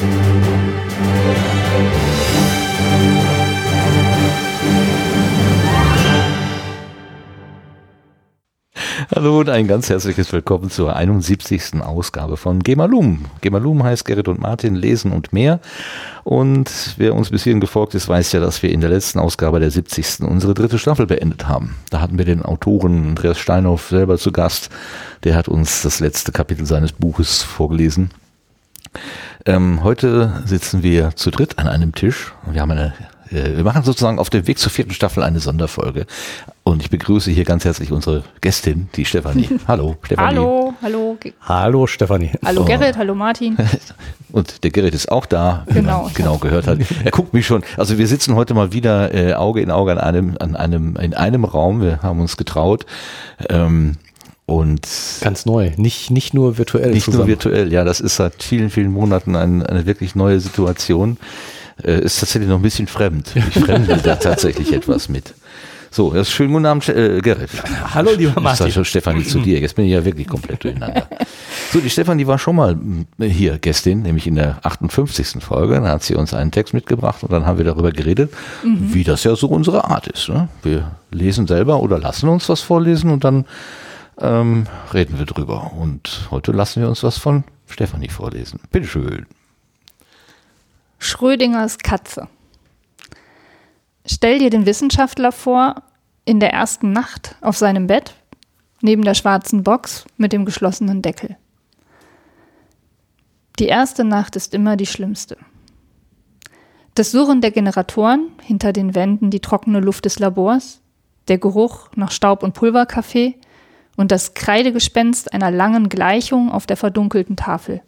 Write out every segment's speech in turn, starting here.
Hallo und ein ganz herzliches Willkommen zur 71. Ausgabe von Gemalum. Gemalum heißt Gerrit und Martin lesen und mehr. Und wer uns bis hierhin gefolgt ist, weiß ja, dass wir in der letzten Ausgabe der 70. unsere dritte Staffel beendet haben. Da hatten wir den Autoren Andreas Steinhoff selber zu Gast. Der hat uns das letzte Kapitel seines Buches vorgelesen. Ähm, heute sitzen wir zu dritt an einem Tisch. Wir haben eine äh, wir machen sozusagen auf dem Weg zur vierten Staffel eine Sonderfolge. Und ich begrüße hier ganz herzlich unsere Gästin, die Stefanie. Hallo, Stefanie. Hallo, hallo. Hallo, Stefanie. Hallo, Gerrit, hallo, Martin. Und der Gerrit ist auch da, wie genau. man genau gehört hat. Er guckt mich schon. Also wir sitzen heute mal wieder äh, Auge in Auge an einem, an einem, in einem Raum. Wir haben uns getraut. Ähm, und ganz neu, nicht, nicht nur virtuell. Nicht zusammen. nur virtuell, ja, das ist seit vielen, vielen Monaten ein, eine wirklich neue Situation äh, ist tatsächlich noch ein bisschen fremd. Ich fremde da tatsächlich etwas mit. So, das ist schön guten Abend, äh, Gerrit. Hallo, lieber Martin. Ich sage Stefanie zu dir. Jetzt bin ich ja wirklich komplett durcheinander. So, die Stefanie war schon mal äh, hier Gästin, nämlich in der 58. Folge. Da hat sie uns einen Text mitgebracht und dann haben wir darüber geredet, mhm. wie das ja so unsere Art ist. Ne? Wir lesen selber oder lassen uns was vorlesen und dann ähm, reden wir drüber. Und heute lassen wir uns was von Stefanie vorlesen. Bitteschön. Schrödingers Katze. Stell dir den Wissenschaftler vor, in der ersten Nacht auf seinem Bett, neben der schwarzen Box mit dem geschlossenen Deckel. Die erste Nacht ist immer die schlimmste. Das Surren der Generatoren, hinter den Wänden die trockene Luft des Labors, der Geruch nach Staub und Pulverkaffee und das Kreidegespenst einer langen Gleichung auf der verdunkelten Tafel.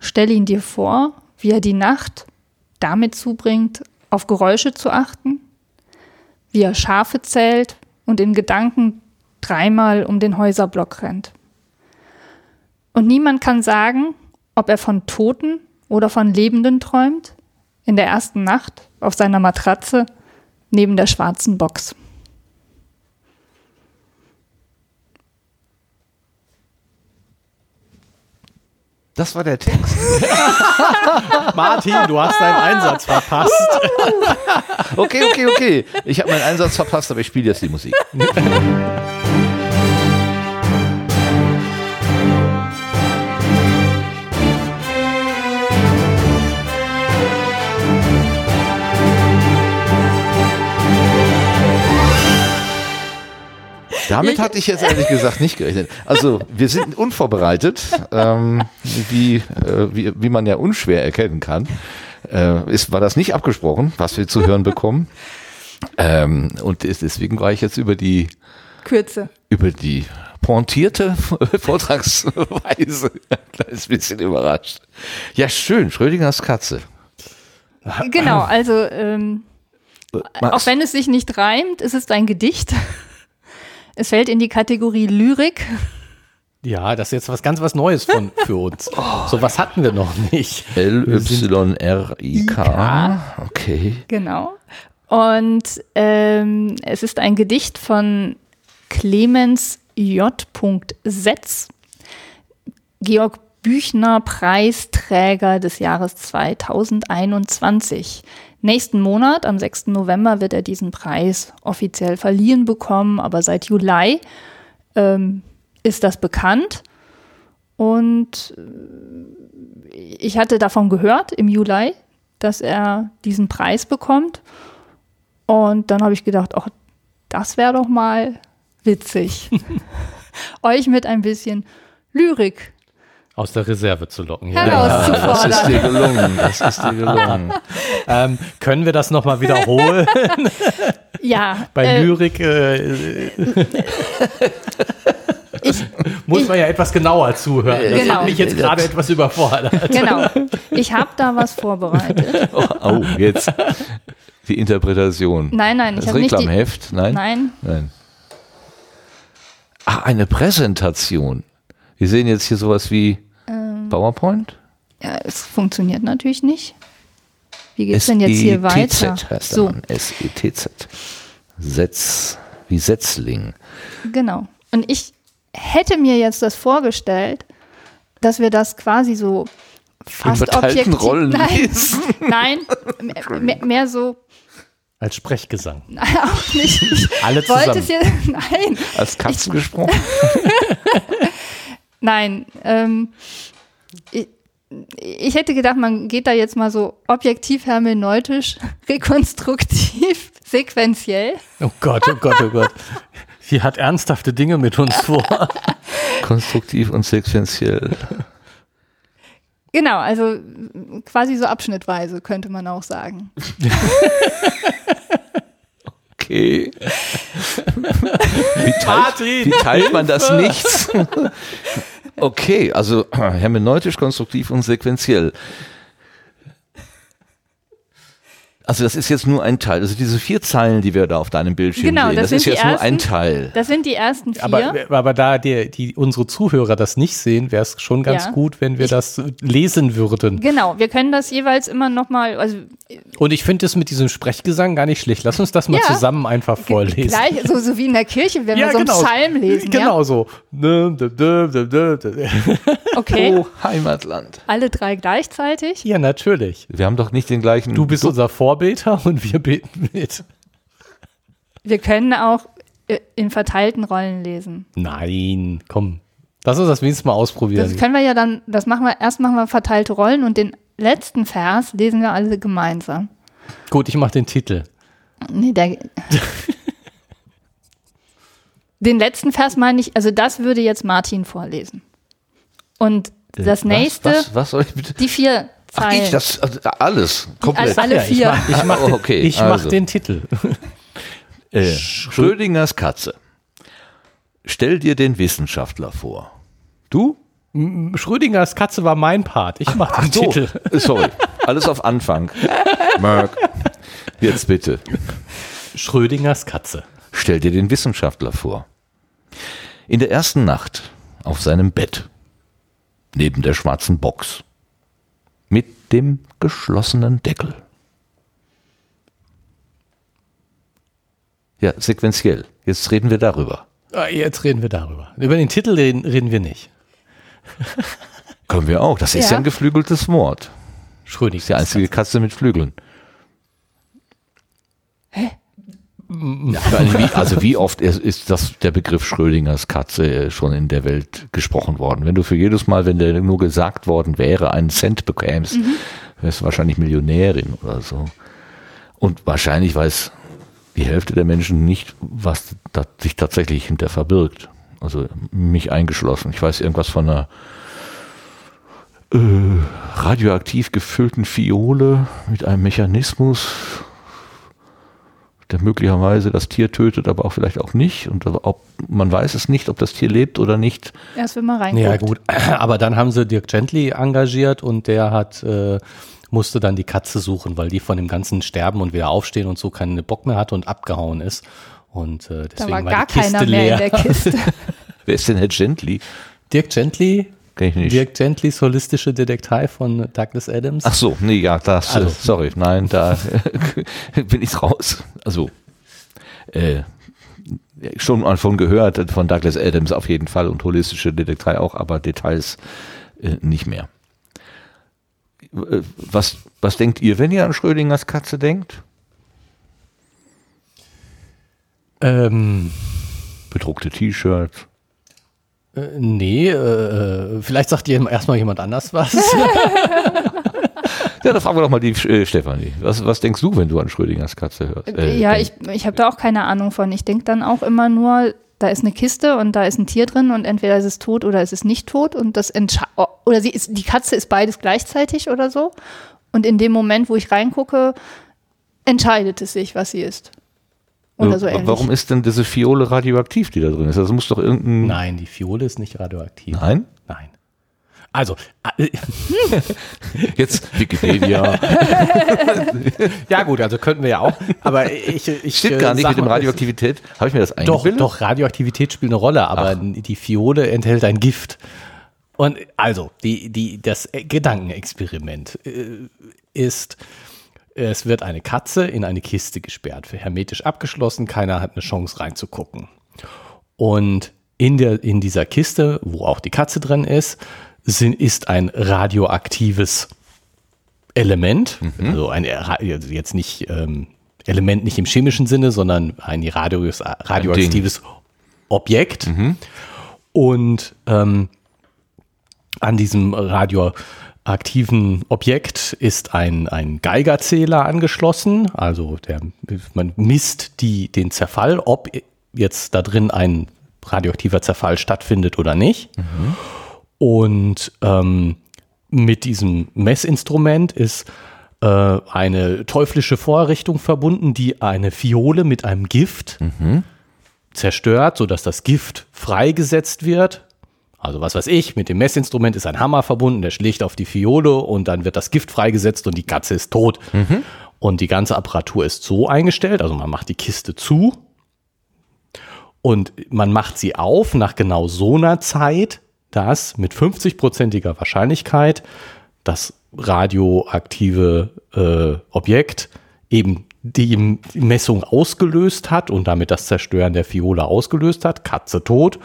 Stell ihn dir vor wie er die Nacht damit zubringt, auf Geräusche zu achten, wie er Schafe zählt und in Gedanken dreimal um den Häuserblock rennt. Und niemand kann sagen, ob er von Toten oder von Lebenden träumt, in der ersten Nacht auf seiner Matratze neben der schwarzen Box. Das war der Text. Martin, du hast deinen Einsatz verpasst. okay, okay, okay. Ich habe meinen Einsatz verpasst, aber ich spiele jetzt die Musik. Damit hatte ich jetzt ehrlich gesagt nicht gerechnet. Also wir sind unvorbereitet, ähm, wie, äh, wie, wie man ja unschwer erkennen kann. Äh, ist, war das nicht abgesprochen, was wir zu hören bekommen. Ähm, und deswegen war ich jetzt über die Kürze. Über die pointierte Vortragsweise ein kleines bisschen überrascht. Ja, schön, Schrödingers Katze. Genau, also ähm, auch wenn es sich nicht reimt, ist es ein Gedicht. Es fällt in die Kategorie Lyrik. Ja, das ist jetzt was ganz was Neues von, für uns. Oh. So was hatten wir noch nicht. L-Y-R-I-K. Okay. Genau. Und ähm, es ist ein Gedicht von Clemens J. Setz. Georg Büchner Preisträger des Jahres 2021. Nächsten Monat, am 6. November, wird er diesen Preis offiziell verliehen bekommen, aber seit Juli ähm, ist das bekannt. Und äh, ich hatte davon gehört im Juli, dass er diesen Preis bekommt. Und dann habe ich gedacht, ach, das wäre doch mal witzig, euch mit ein bisschen Lyrik aus der Reserve zu locken. Ja, ja, das ist dir gelungen. Das ist dir gelungen. ähm, können wir das nochmal wiederholen? ja. Bei äh, Lyrik äh, ich, muss ich, man ja etwas genauer zuhören. Das genau. hat mich jetzt gerade etwas überfordert. Genau. Ich habe da was vorbereitet. Oh, oh, jetzt die Interpretation. Nein, nein, ich habe nicht Reklamheft? Nein? Nein. Nein. Ach, eine Präsentation. Wir sehen jetzt hier sowas wie ähm, PowerPoint. Ja, es funktioniert natürlich nicht. Wie geht es denn jetzt hier weiter? Heißt so. S-E-T-Z. Setz, wie Setzling. Genau. Und ich hätte mir jetzt das vorgestellt, dass wir das quasi so fast objektiv. Rollen Nein, nein mehr, mehr, mehr so, Als Sprechgesang. auch nicht. Ich Alle wollte zusammen. es jetzt, nein, Als Katzen gesprochen. Nein. Ähm, ich, ich hätte gedacht, man geht da jetzt mal so objektiv, hermeneutisch, rekonstruktiv, sequenziell. Oh Gott, oh Gott, oh Gott. Sie hat ernsthafte Dinge mit uns vor. Konstruktiv und sequenziell. Genau, also quasi so abschnittweise, könnte man auch sagen. Okay. Wie teilt, wie teilt man das nicht? Okay, also hermeneutisch, konstruktiv und sequenziell. Also das ist jetzt nur ein Teil. Also diese vier Zeilen, die wir da auf deinem Bildschirm Genau, sehen, das das, ist jetzt nur ein ersten- Teil. Das sind die ersten vier. Aber, aber da die, die, unsere Zuhörer das nicht sehen, wäre es schon ganz Ja. gut, wenn wir das lesen würden. genau, wir können das jeweils immer nochmal, also Und ich finde es mit diesem Sprechgesang gar nicht schlecht. Lass uns das mal Ja. zusammen einfach vorlesen. gleich, so, so wie in der Kirche, wenn wir so einen Psalm lesen. Genau so. Ja? Okay, Oh, Heimatland. alle drei gleichzeitig. Ja, natürlich. Wir haben doch nicht den gleichen. Du bist unser Vorbeter und wir beten mit. Wir können auch äh, in verteilten Rollen lesen. Nein, komm. Lass uns das wenigstens mal ausprobieren. Das können wir ja dann, das machen wir, erst machen wir verteilte Rollen und den letzten Vers lesen wir alle gemeinsam. Gut, ich mache den Titel. Nee, der. Den letzten Vers meine ich, also das würde jetzt Martin vorlesen. Und das nächste, Was, was, was soll ich bitte? die vier Ach, ich, das, also, alles, komplett. alle Ja, vier. Ich mache ich mach, Oh, den- okay, mach also. den Titel. Äh, Schrödingers Katze. Stell dir den Wissenschaftler vor. Du? Schrödingers Katze war mein Part. Ich mache den so, Titel. äh, sorry. Alles auf Anfang. Mark. Jetzt bitte. Schrödingers Katze. Stell dir den Wissenschaftler vor. In der ersten Nacht auf seinem Bett. Neben der schwarzen Box. Mit dem geschlossenen Deckel. Ja, sequenziell. Jetzt reden wir darüber. Ah, Jetzt reden wir darüber. Über den Titel reden, reden wir nicht. Können wir auch. Das ist Ja. ja ein geflügeltes Wort. Schrödingers ist die einzige Katze mit Flügeln. Hä? Also, wie, also wie oft ist, das der Begriff Schrödingers Katze äh, schon in der Welt gesprochen worden? Wenn du für jedes Mal, wenn der nur gesagt worden wäre, einen Cent bekämst, wärst du wahrscheinlich Millionärin oder so. Und wahrscheinlich weiß die Hälfte der Menschen nicht, was sich tatsächlich hinter verbirgt. Also mich eingeschlossen. Ich weiß irgendwas von einer äh, radioaktiv gefüllten Fiole mit einem Mechanismus, der möglicherweise das Tier tötet, aber auch vielleicht auch nicht. Und ob, man weiß es nicht, ob das Tier lebt oder nicht. Erst wenn man reinguckt. Ja, gut. Aber dann haben sie Dirk Gently engagiert und der hat, äh, musste dann die Katze suchen, weil die von dem ganzen Sterben und wieder aufstehen und so keinen Bock mehr hatte und abgehauen ist. Und äh, Da deswegen war war, gar die Kiste keiner mehr leer. in der Kiste. Wer ist denn Herr Gently? Dirk Gently, Kenn ich nicht. Dirk Gentlys holistische Detektei von Douglas Adams. Ach so, nee, ja, das, Also- äh, sorry, nein, da bin ich raus. Also, äh, schon mal von gehört, von Douglas Adams auf jeden Fall und holistische Detektei auch, aber Details äh, nicht mehr. Äh, Was, was denkt ihr, wenn ihr an Schrödingers Katze denkt? Ähm, Bedruckte T-Shirts. Äh, nee, äh, vielleicht sagt dir erstmal jemand anders was. Ja, da fragen wir doch mal die äh, Stefanie. Was, was denkst du, wenn du an Schrödingers Katze hörst? Äh, ja, denkst? ich, ich habe da auch keine Ahnung von. Ich denke dann auch immer nur, da ist eine Kiste und da ist ein Tier drin und entweder ist es tot oder ist es nicht tot und das entsche- oder sie ist, die Katze ist beides gleichzeitig oder so. Und in dem Moment, wo ich reingucke, entscheidet es sich, was sie ist. Oder so Äh, ähnlich. Warum ist denn diese Fiole radioaktiv, die da drin ist? Das muss doch irgendein. Nein, die Fiole ist nicht radioaktiv. Nein? Nein. Also, äh, Jetzt Wikipedia. ja gut, also könnten wir ja auch, aber ich, ich Stimmt äh, gar nicht mit dem mal, Radioaktivität. Habe ich mir das Doch, eingebildet? doch, Radioaktivität spielt eine Rolle, aber die Fiole enthält ein Gift. Und also, die, die, das Gedankenexperiment äh, ist, es wird eine Katze in eine Kiste gesperrt, für hermetisch abgeschlossen, keiner hat eine Chance reinzugucken. Und in, der, in dieser Kiste, wo auch die Katze drin ist, sind, ist ein radioaktives Element, mhm. also ein also jetzt nicht ähm, Element nicht im chemischen Sinne, sondern ein radios, radioaktives Objekt. Mhm. Und ähm, an diesem radioaktiven Objekt ist ein, ein Geigerzähler angeschlossen. Also der, man misst die, den Zerfall, ob jetzt da drin ein radioaktiver Zerfall stattfindet oder nicht. Mhm. Und ähm, mit diesem Messinstrument ist äh, eine teuflische Vorrichtung verbunden, die eine Fiole mit einem Gift mhm. zerstört, sodass das Gift freigesetzt wird. Also was weiß ich, mit dem Messinstrument ist ein Hammer verbunden, der schlägt auf die Fiole und dann wird das Gift freigesetzt und die Katze ist tot. Mhm. Und die ganze Apparatur ist so eingestellt, also man macht die Kiste zu und man macht sie auf nach genau so einer Zeit, dass mit 50-prozentiger Wahrscheinlichkeit das radioaktive äh, Objekt eben die Messung ausgelöst hat und damit das Zerstören der Fiole ausgelöst hat, Katze tot,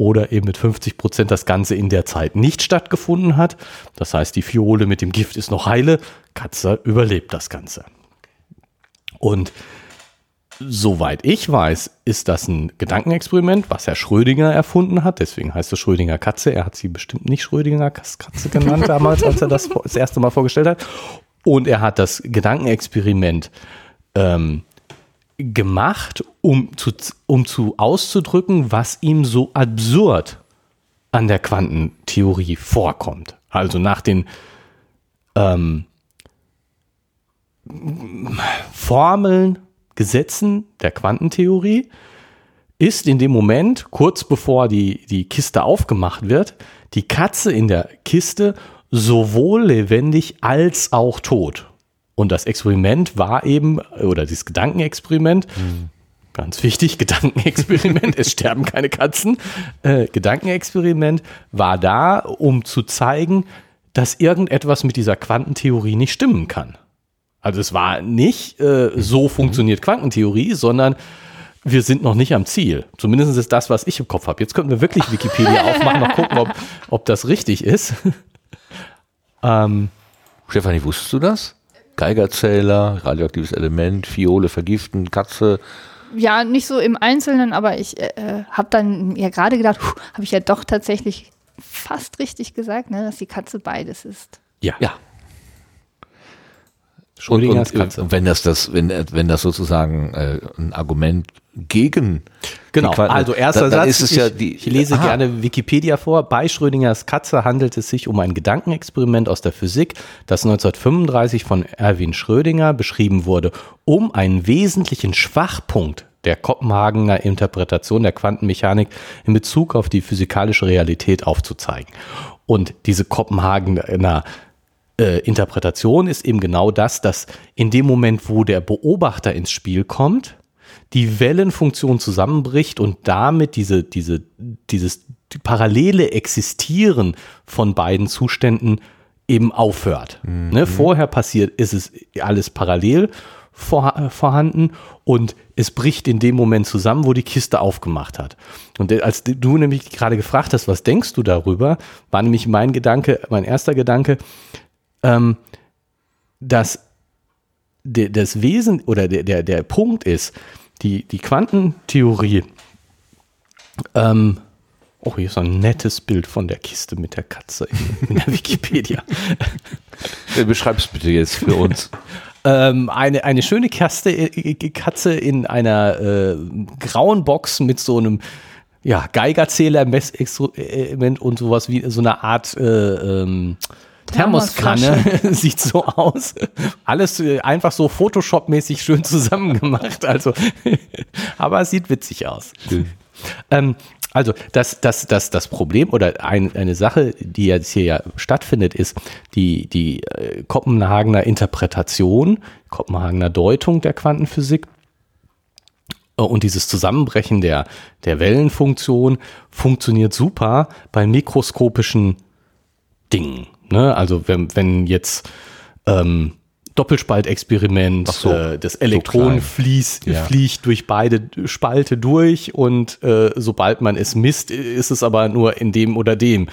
oder eben mit 50 Prozent das Ganze in der Zeit nicht stattgefunden hat. Das heißt, die Fiole mit dem Gift ist noch heile, Katze überlebt das Ganze. Und Soweit ich weiß, ist das ein Gedankenexperiment, was Herr Schrödinger erfunden hat. Deswegen heißt es Schrödinger Katze. Er hat sie bestimmt nicht Schrödinger Katze genannt damals, als er das das erste Mal vorgestellt hat. Und er hat das Gedankenexperiment ähm, gemacht, um zu, um zu auszudrücken, was ihm so absurd an der Quantentheorie vorkommt. Also nach den ähm, Formeln Gesetzen der Quantentheorie ist in dem Moment, kurz bevor die, die Kiste aufgemacht wird, die Katze in der Kiste sowohl lebendig als auch tot. Und das Experiment war eben, oder dieses Gedankenexperiment, mhm. ganz wichtig, Gedankenexperiment, es sterben keine Katzen, äh, Gedankenexperiment war da, um zu zeigen, dass irgendetwas mit dieser Quantentheorie nicht stimmen kann. Also es war nicht äh, so funktioniert Quantentheorie, sondern wir sind noch nicht am Ziel. Zumindest ist das, was ich im Kopf habe. Jetzt könnten wir wirklich Wikipedia aufmachen, mal gucken, ob, ob das richtig ist. ähm, Stefanie, wusstest du das? Geigerzähler, radioaktives Element, Fiole vergiften, Katze. Ja, nicht so im Einzelnen, aber ich äh, habe dann ja gerade gedacht, habe ich ja doch tatsächlich fast richtig gesagt, ne, dass die Katze beides ist. Ja. Ja, Schrödingers und, und, Katze. Wenn das, das, wenn, wenn das sozusagen äh, ein Argument gegen Genau, also erster da, Satz, ich, ja die, ich, lese aha. gerne Wikipedia vor. Bei Schrödingers Katze handelt es sich um ein Gedankenexperiment aus der Physik, das 1935 von Erwin Schrödinger beschrieben wurde, um einen wesentlichen Schwachpunkt der Kopenhagener Interpretation der Quantenmechanik in Bezug auf die physikalische Realität aufzuzeigen. Und diese Kopenhagener äh, Interpretation ist eben genau das, dass in dem Moment, wo der Beobachter ins Spiel kommt, die Wellenfunktion zusammenbricht und damit diese, diese, dieses parallele Existieren von beiden Zuständen eben aufhört. Mhm. Ne, vorher passiert, ist es alles parallel vor, äh, vorhanden und es bricht in dem Moment zusammen, wo die Kiste aufgemacht hat. Und als du nämlich gerade gefragt hast, was denkst du darüber, war nämlich mein Gedanke, mein erster Gedanke, ähm, dass de, das Wesen oder der, der, der Punkt ist, die, die Quantentheorie, ähm, oh, hier ist ein nettes Bild von der Kiste mit der Katze in, in der Wikipedia. Beschreib's bitte jetzt für uns. Ähm, eine, eine schöne Kaste, äh, Katze in einer äh, grauen Box mit so einem ja, Geigerzähler, Messexperiment und sowas wie so eine Art äh, ähm, Thermoskanne sieht so aus. Alles äh, einfach so Photoshop-mäßig schön zusammengemacht. Also, aber es sieht witzig aus. Ähm, also das, das, das, das Problem oder ein, eine Sache, die jetzt hier ja stattfindet, ist die, die äh, Kopenhagener Interpretation, Kopenhagener Deutung der Quantenphysik äh, und dieses Zusammenbrechen der, der Wellenfunktion funktioniert super bei mikroskopischen Dingen. Ne? Also wenn, wenn jetzt ähm, Doppelspaltexperiment. so, äh, das Elektron klein. fließt, Ja. fliegt durch beide Spalte durch und äh, sobald man es misst, ist es aber nur in dem oder dem.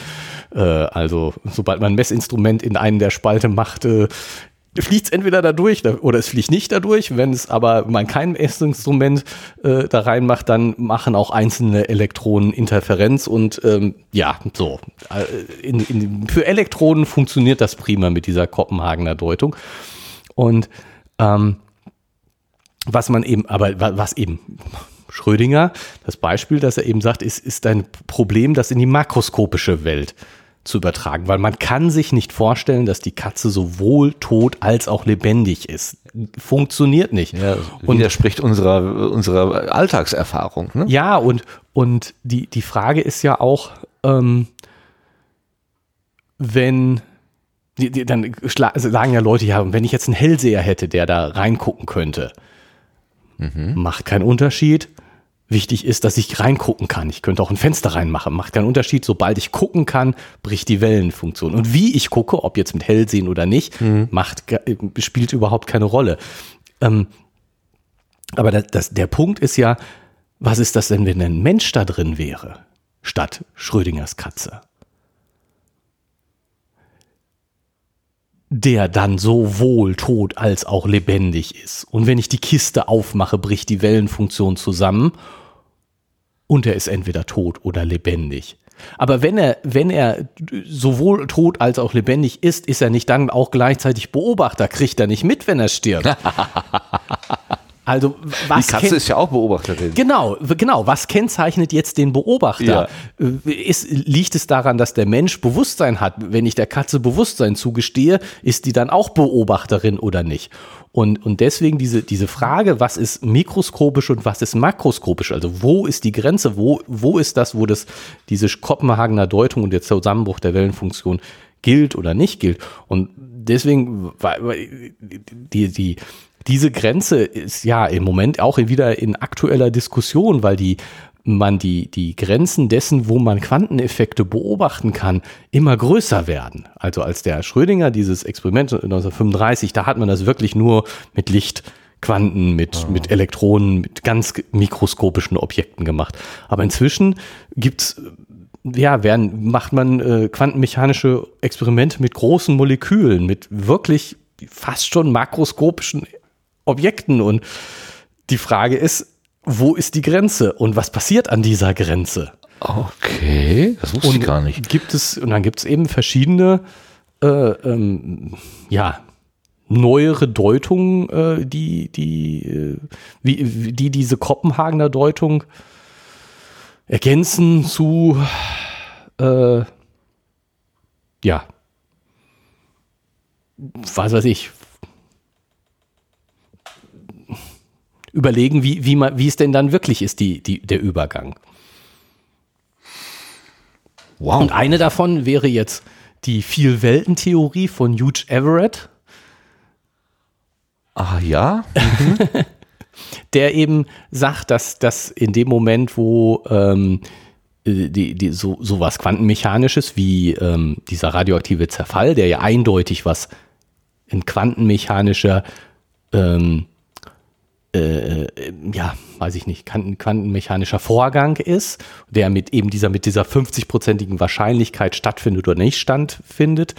Äh, also sobald man ein Messinstrument in einen der Spalte macht, äh, fliegt es entweder da durch da- oder es fliegt nicht dadurch. Wenn es aber man kein Messinstrument äh, da reinmacht, dann machen auch einzelne Elektronen Interferenz und ähm, ja, so. Äh, In, in, für Elektronen funktioniert das prima mit dieser Kopenhagener Deutung. Und ähm, was man eben, aber wa- was eben Schrödinger, das Beispiel, das er eben sagt, ist, ist ein Problem, das in die makroskopische Welt zu übertragen, weil man kann sich nicht vorstellen, dass die Katze sowohl tot als auch lebendig ist. Funktioniert nicht. Ja, und widerspricht unserer, unserer Alltagserfahrung. Ne? ja, und, und die, die Frage ist ja auch, ähm, wenn, die, die, dann sagen ja Leute, ja, wenn ich jetzt einen Hellseher hätte, der da reingucken könnte, macht keinen Unterschied. Wichtig ist, dass ich reingucken kann. Ich könnte auch ein Fenster reinmachen. Macht keinen Unterschied. Sobald ich gucken kann, bricht die Wellenfunktion. Und wie ich gucke, ob jetzt mit Hellsehen oder nicht, macht, ge- spielt überhaupt keine Rolle. Ähm, aber das, das, der Punkt ist ja, was ist das denn, wenn ein Mensch da drin wäre, statt Schrödingers Katze? Der dann sowohl tot als auch lebendig ist. Und wenn ich die Kiste aufmache, bricht die Wellenfunktion zusammen und er ist entweder tot oder lebendig. Aber wenn er, wenn er sowohl tot als auch lebendig ist, ist er nicht dann auch gleichzeitig Beobachter, kriegt er nicht mit, wenn er stirbt. Also was Die Katze ist ja auch Beobachterin. Genau, genau. Was kennzeichnet jetzt den Beobachter? Äh, Ist, liegt es daran, dass der Mensch Bewusstsein hat? Wenn ich der Katze Bewusstsein zugestehe, ist die dann auch Beobachterin oder nicht? Und, und deswegen diese, diese Frage, was ist mikroskopisch und was ist makroskopisch? Also wo ist die Grenze? Wo, wo ist das, wo das, diese Kopenhagener Deutung und der Zusammenbruch der Wellenfunktion gilt oder nicht gilt? Und deswegen, die, die, diese Grenze ist ja im Moment auch wieder in aktueller Diskussion, weil die man die, die Grenzen dessen, wo man Quanteneffekte beobachten kann, immer größer werden. Also als der Schrödinger dieses Experiment 1935, da hat man das wirklich nur mit Licht, Quanten, mit, mit Elektronen, mit ganz mikroskopischen Objekten gemacht. Aber inzwischen gibt's ja, werden, macht man äh, quantenmechanische Experimente mit großen Molekülen, mit wirklich fast schon makroskopischen Objekten. Und die Frage ist, wo ist die Grenze und was passiert an dieser Grenze? Okay, das wusste ich gar nicht. Gibt es, und dann gibt es eben verschiedene, äh, ähm, ja, neuere Deutungen, äh, die, die, äh, wie, wie- die diese Kopenhagener Deutung ergänzen zu, äh, ja, was weiß ich, überlegen, wie, wie, man, wie es denn dann wirklich ist, die, die, der Übergang. Wow. Und eine davon wäre jetzt die Vielweltentheorie von Hugh Everett, Ah ja? der eben sagt, dass, dass in dem Moment, wo ähm, äh, die, die, so, so was Quantenmechanisches wie ähm, dieser radioaktive Zerfall, der ja eindeutig was ein quantenmechanischer ähm, äh, äh, ja, weiß ich nicht, quanten- quantenmechanischer Vorgang ist, der mit eben dieser, mit dieser 50-prozentigen Wahrscheinlichkeit stattfindet oder nicht stattfindet.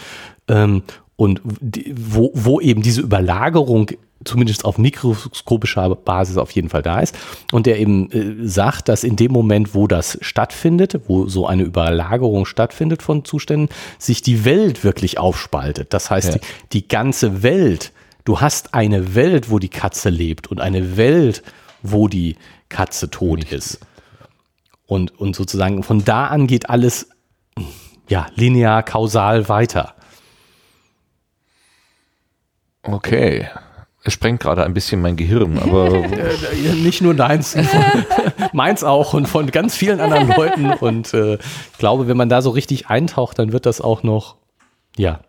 Ähm, und wo, wo eben diese Überlagerung zumindest auf mikroskopischer Basis auf jeden Fall da ist. Und der eben äh, sagt, dass in dem Moment, wo das stattfindet, wo so eine Überlagerung stattfindet von Zuständen, sich die Welt wirklich aufspaltet. Das heißt, Ja. die, die ganze Welt, du hast eine Welt, wo die Katze lebt und eine Welt, wo die Katze tot ist. Und, und sozusagen von da an geht alles ja, linear, kausal weiter. Okay. Es sprengt gerade ein bisschen mein Gehirn, aber Äh, Nicht nur deins, meins auch und von ganz vielen anderen Leuten. Und äh, ich glaube, wenn man da so richtig eintaucht, dann wird das auch noch, ja,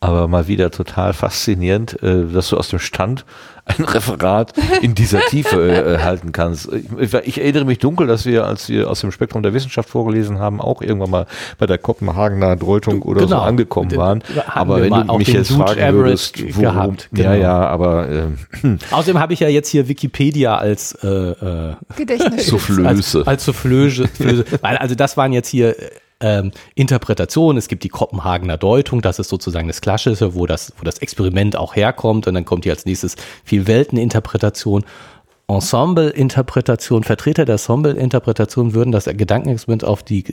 aber mal wieder total faszinierend, äh, dass du aus dem Stand ein Referat in dieser Tiefe äh, halten kannst. Ich, ich, erinnere mich dunkel, dass wir, als wir aus dem Spektrum der Wissenschaft vorgelesen haben, auch irgendwann mal bei der Kopenhagener Deutung oder genau. so angekommen waren. Aber wenn du mich jetzt Dude fragen würdest, worum, gehabt, genau. ja, ja, aber äh, außerdem habe ich ja jetzt hier Wikipedia als äh, äh, Gedächtnis Soufflöse. Als, als Soufflöse, weil also das waren jetzt hier ähm, Interpretation. Es gibt die Kopenhagener Deutung, das ist sozusagen das Klassische, wo das, wo das Experiment auch herkommt. Und dann kommt hier als nächstes viel Welteninterpretation. Ensemble-Interpretation, Vertreter der Ensemble-Interpretation würden das Gedankenexperiment auf die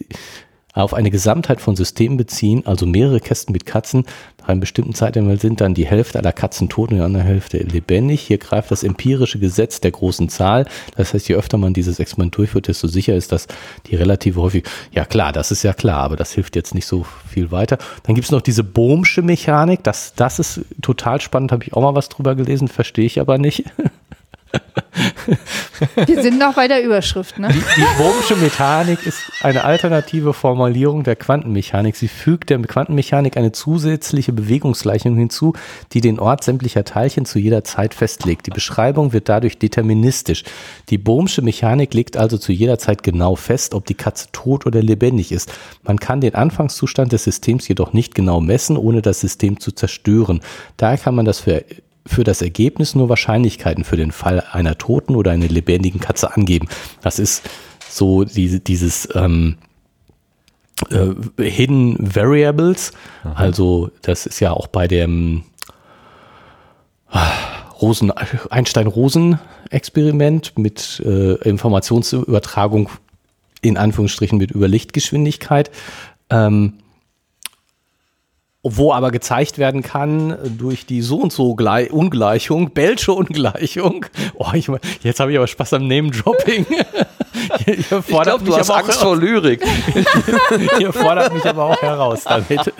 auf eine Gesamtheit von Systemen beziehen, also mehrere Kästen mit Katzen, nach einem bestimmten Zeitintervall sind dann die Hälfte aller Katzen tot und die andere Hälfte lebendig. Hier greift das empirische Gesetz der großen Zahl. Das heißt, je öfter man dieses Experiment durchführt, desto sicher ist das die relative häufig. Ja klar, das ist ja klar, aber das hilft jetzt nicht so viel weiter. Dann gibt es noch diese Bohmsche Mechanik. Das, das ist total spannend, habe ich auch mal was drüber gelesen, verstehe ich aber nicht. Wir sind noch bei der Überschrift, ne? Die, die Bohmsche Mechanik ist eine alternative Formulierung der Quantenmechanik. Sie fügt der Quantenmechanik eine zusätzliche Bewegungsgleichung hinzu, die den Ort sämtlicher Teilchen zu jeder Zeit festlegt. Die Beschreibung wird dadurch deterministisch. Die Bohmsche Mechanik legt also zu jeder Zeit genau fest, ob die Katze tot oder lebendig ist. Man kann den Anfangszustand des Systems jedoch nicht genau messen, ohne das System zu zerstören. Daher kann man das für für das Ergebnis nur Wahrscheinlichkeiten für den Fall einer toten oder einer lebendigen Katze angeben. Das ist so diese, dieses ähm, äh, Hidden Variables. Aha. Also das ist ja auch bei dem äh, Rosen, Einstein-Rosen-Experiment mit äh, Informationsübertragung in Anführungsstrichen mit Überlichtgeschwindigkeit. Ähm, wo aber gezeigt werden kann durch die so und so Gle Ungleichung, Bellsche Ungleichung. Oh, ich, jetzt habe ich aber Spaß am Name-Dropping. ich glaube, du hast Angst vor Lyrik. Ihr fordert mich aber auch heraus damit.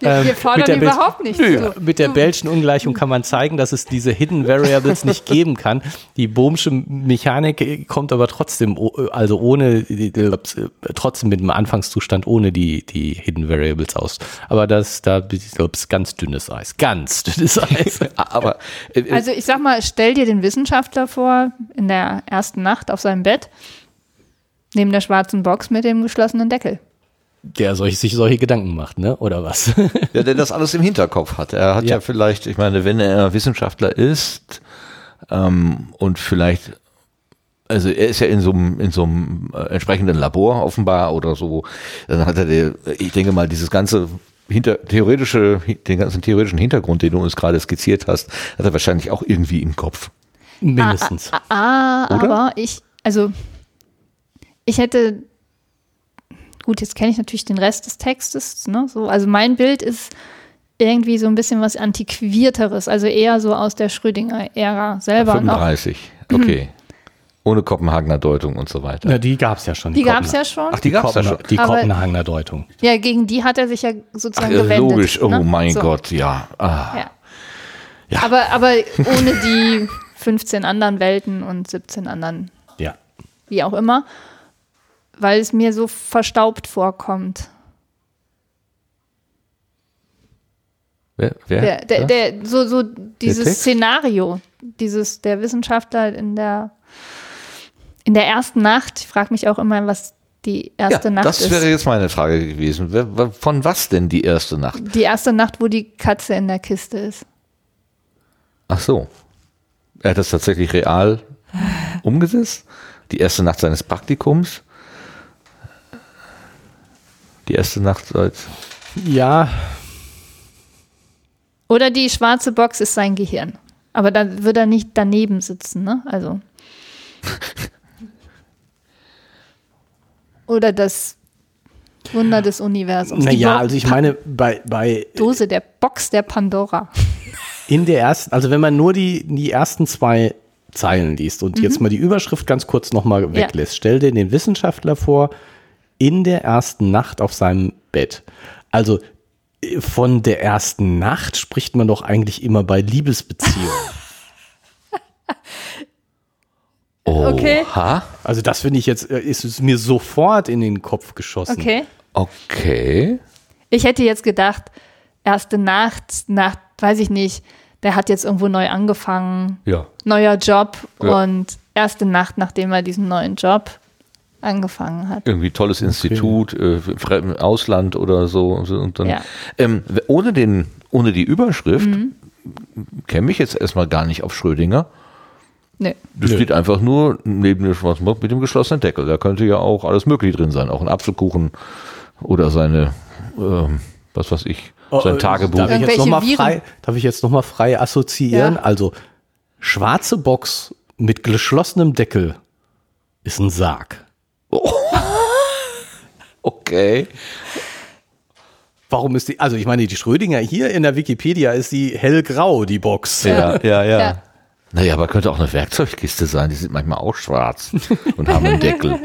Wir, wir fordern ähm, überhaupt nicht. Nö, mit der Bellschen Ungleichung kann man zeigen, dass es diese Hidden Variables nicht geben kann. Die Bohmsche Mechanik kommt aber trotzdem, also ohne, trotzdem mit dem Anfangszustand ohne die, die Hidden Variables aus. Aber das da ich, ganz dünnes Eis. Ganz dünnes Eis. Aber, äh, äh, also ich sag mal, stell dir den Wissenschaftler vor, in der ersten Nacht auf seinem Bett, neben der schwarzen Box mit dem geschlossenen Deckel. Der solch, sich solche Gedanken macht, ne? Oder was? Ja, der das alles im Hinterkopf hat. Er hat ja, ja vielleicht, ich meine, wenn er Wissenschaftler ist ähm, und vielleicht also er ist ja in so einem, in so einem äh, entsprechenden Labor offenbar oder so, dann hat er, der, ich denke mal, dieses ganze hinter, theoretische, den ganzen theoretischen Hintergrund, den du uns gerade skizziert hast, hat er wahrscheinlich auch irgendwie im Kopf. Mindestens. Ah, ah, ah aber ich, also ich hätte, gut, jetzt kenne ich natürlich den Rest des Textes, ne? So, also mein Bild ist irgendwie so ein bisschen was Antiquierteres, also eher so aus der Schrödinger-Ära selber. 35, noch. okay. Ohne Kopenhagener Deutung und so weiter. Ja, die gab es ja schon. Die, die gab es ja schon. Ach, die, die gab es ja schon. Die Kopenhagener Deutung. Ja, gegen die hat er sich ja sozusagen Ach, gewendet. Logisch, oh ne? mein so. Gott, ja. Ah. ja. ja. Aber, aber ohne die 15 anderen Welten und 17 anderen. Ja. Wie auch immer. Weil es mir so verstaubt vorkommt. Wer? wer? Der, der, der, so, so dieses Szenario, dieses, der Wissenschaftler in der in der ersten Nacht, ich frage mich auch immer, was die erste ja, Nacht das ist. Das wäre jetzt meine Frage gewesen. Von was denn die erste Nacht? Die erste Nacht, wo die Katze in der Kiste ist. Ach so. Er hat das tatsächlich real umgesetzt? Die erste Nacht seines Praktikums? Die erste Nacht seit. Ja. Oder die schwarze Box ist sein Gehirn. Aber dann wird er nicht daneben sitzen, ne? Also. Oder das Wunder des Universums. Naja, also ich meine, bei, bei. Dose der Box der Pandora. In der ersten, also wenn man nur die, die ersten zwei Zeilen liest und mhm. jetzt mal die Überschrift ganz kurz nochmal weglässt, ja. stell dir den Wissenschaftler vor, in der ersten Nacht auf seinem Bett. Also von der ersten Nacht spricht man doch eigentlich immer bei Liebesbeziehungen. Okay. Oha. Also das finde ich jetzt, äh, ist es mir sofort in den Kopf geschossen. Okay. Okay. Ich hätte jetzt gedacht, erste Nacht, Nacht, weiß ich nicht, der hat jetzt irgendwo neu angefangen, Ja. neuer Job Ja. und erste Nacht, nachdem er diesen neuen Job angefangen hat. Irgendwie tolles Institut, äh, im Ausland oder so. und so, Und dann, Ja. ähm, ohne, den, ohne die Überschrift Mhm. käme ich jetzt erstmal gar nicht auf Schrödinger. Nö. Das Nö. steht einfach nur neben dem Schwarzbock mit dem geschlossenen Deckel. Da könnte ja auch alles Mögliche drin sein. Auch ein Apfelkuchen oder seine, ähm, was weiß ich, sein Oh, Tagebuch. Darf ich jetzt nochmal Viren. frei, darf ich jetzt noch mal frei assoziieren? Ja. Also, schwarze Box mit geschlossenem Deckel ist ein Sarg. Okay. Warum ist die, also ich meine, die Schrödinger hier in der Wikipedia ist die hellgrau, die Box. Ja, ja, ja. Ja. Naja, aber könnte auch eine Werkzeugkiste sein. Die sind manchmal auch schwarz und haben einen Deckel.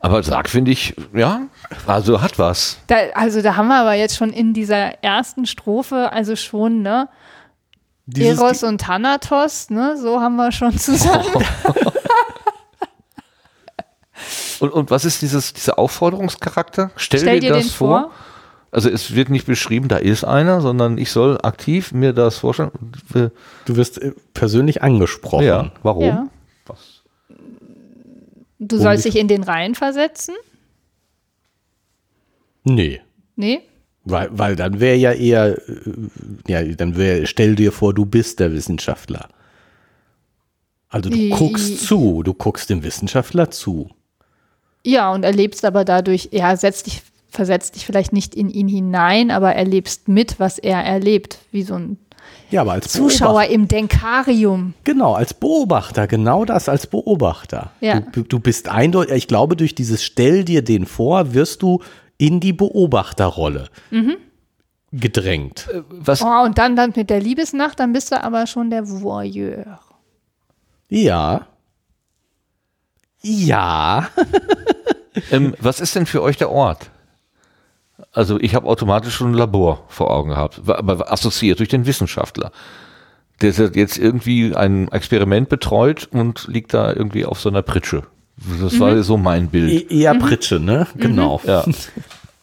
Aber Sarg finde ich, ja, also hat was. Da, also da haben wir aber jetzt schon in dieser ersten Strophe, also schon, ne? Dieses- Eros und Thanatos, ne? So haben wir schon zusammen. Und, und was ist dieses, dieser Aufforderungscharakter? Stell, Stell dir, dir das den vor. vor. Also es wird nicht beschrieben, da ist einer, sondern ich soll aktiv mir das vorstellen. Du wirst äh, persönlich angesprochen. Ja, warum? Ja. Was? Du sollst dich in den Reihen versetzen? Nee. Nee? Weil, weil dann wäre ja eher, äh, ja, dann wäre, stell dir vor, du bist der Wissenschaftler. Also du I- guckst zu, du guckst dem Wissenschaftler zu. Ja, und erlebst aber dadurch, ja, setz dich, versetzt dich vielleicht nicht in ihn hinein, aber erlebst mit, was er erlebt, wie so ein Ja, aber als Zuschauer Beobachter. im Denkarium. Genau, als Beobachter, genau das als Beobachter. Ja. Du, du bist eindeutig, ich glaube, durch dieses Stell dir den vor, wirst du in die Beobachterrolle Mhm. gedrängt. Was, Oh, und dann, dann mit der Liebesnacht, dann bist du aber schon der Voyeur. Ja. Ja. ähm, was ist denn für euch der Ort? Also ich habe automatisch schon ein Labor vor Augen gehabt, aber assoziiert durch den Wissenschaftler. Der jetzt irgendwie ein Experiment betreut und liegt da irgendwie auf so einer Pritsche. Das war so mein Bild. E eher Pritsche, ne? Genau. Ja,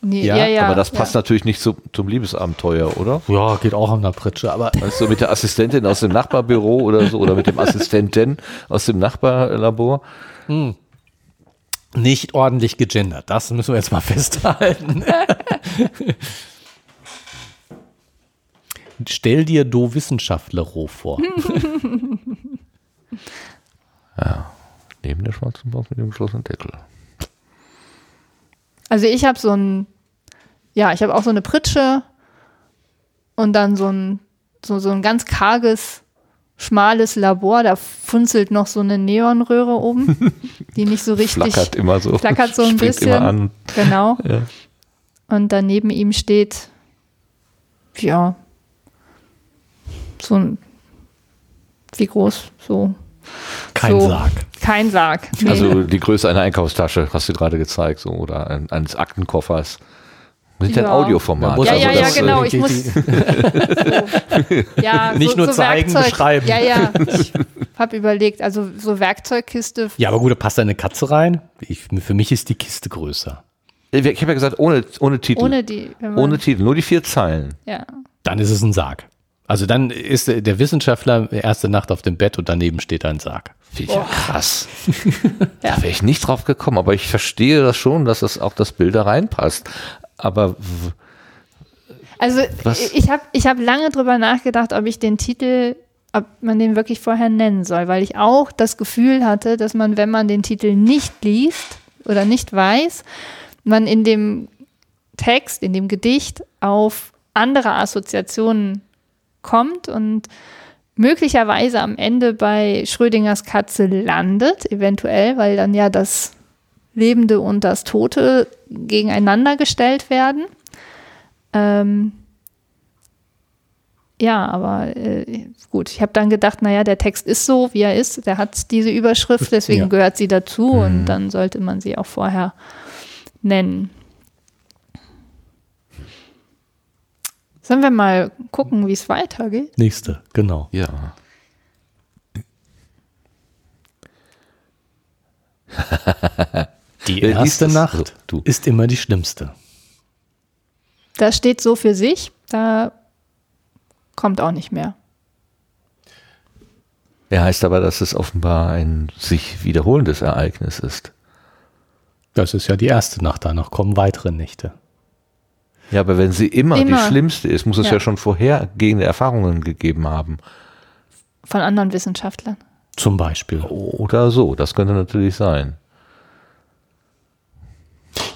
Nee, Ja, ja, ja, aber das passt ja. natürlich nicht zu, zum Liebesabenteuer, oder? Ja, geht auch an der Pritsche, aber Weißt du, mit der Assistentin aus dem Nachbarbüro oder so, oder mit dem Assistenten aus dem Nachbarlabor. Nicht ordentlich gegendert. Das müssen wir jetzt mal festhalten. Stell dir do Wissenschaftler vor. Neben der schwarzen Box mit dem geschlossenen Deckel. Also ich habe so ein, ja, ich habe auch so eine Pritsche und dann so ein, so, so ein ganz karges, schmales Labor. Da funzelt noch so eine Neonröhre oben, die nicht so richtig Flackert immer so. flackert so ein bisschen. immer an. Genau. Ja. Und dann neben ihm steht, ja, so ein, wie groß, so. Kein so, Sarg. Kein Sarg. Nee. Also die Größe einer Einkaufstasche, hast du gerade gezeigt, so, oder ein, eines Aktenkoffers. Das ist ja ein Ja. Audioformat. Ja, also ja, ja, äh, genau. Ich muss so, ja, Nicht so, nur so zeigen, Werkzeug, beschreiben. Ja, ja. Ich habe überlegt, also so Werkzeugkiste. Ja, aber gut, da passt da eine Katze rein. Ich, für mich ist die Kiste größer. Ich habe ja gesagt, ohne, ohne Titel. Ohne die, Ohne Titel, nur die vier Zeilen. ja. Dann ist es ein Sarg. Also dann ist der Wissenschaftler erste Nacht auf dem Bett und daneben steht ein Sarg. Finde ich ja krass. Ja. Da wäre ich nicht drauf gekommen, aber ich verstehe das schon, dass das auch das Bild da reinpasst. Aber Also Was? ich habe ich hab lange drüber nachgedacht, ob ich den Titel, ob man den wirklich vorher nennen soll, weil ich auch das Gefühl hatte, dass man, wenn man den Titel nicht liest oder nicht weiß, man in dem Text, in dem Gedicht auf andere Assoziationen kommt und möglicherweise am Ende bei Schrödingers Katze landet, eventuell, weil dann ja das Lebende und das Tote gegeneinander gestellt werden. Ähm, ja, aber äh, gut, ich habe dann gedacht, naja, der Text ist so, wie er ist, der hat diese Überschrift, deswegen Ja. gehört sie dazu und dann sollte man sie auch vorher nennen. Sollen wir mal gucken, wie es weitergeht? Nächste, genau. ja. Die erste es? Nacht du. ist immer die schlimmste. Das steht so für sich. Da kommt auch nicht mehr. Er heißt aber, dass es offenbar ein sich wiederholendes Ereignis ist. Das ist ja die erste Nacht, danach kommen weitere Nächte. Ja, aber wenn sie immer, Immer. die schlimmste ist, muss es ja, Ja. schon vorhergehende Erfahrungen gegeben haben. Von anderen Wissenschaftlern. Zum Beispiel. Oder so, das könnte natürlich sein.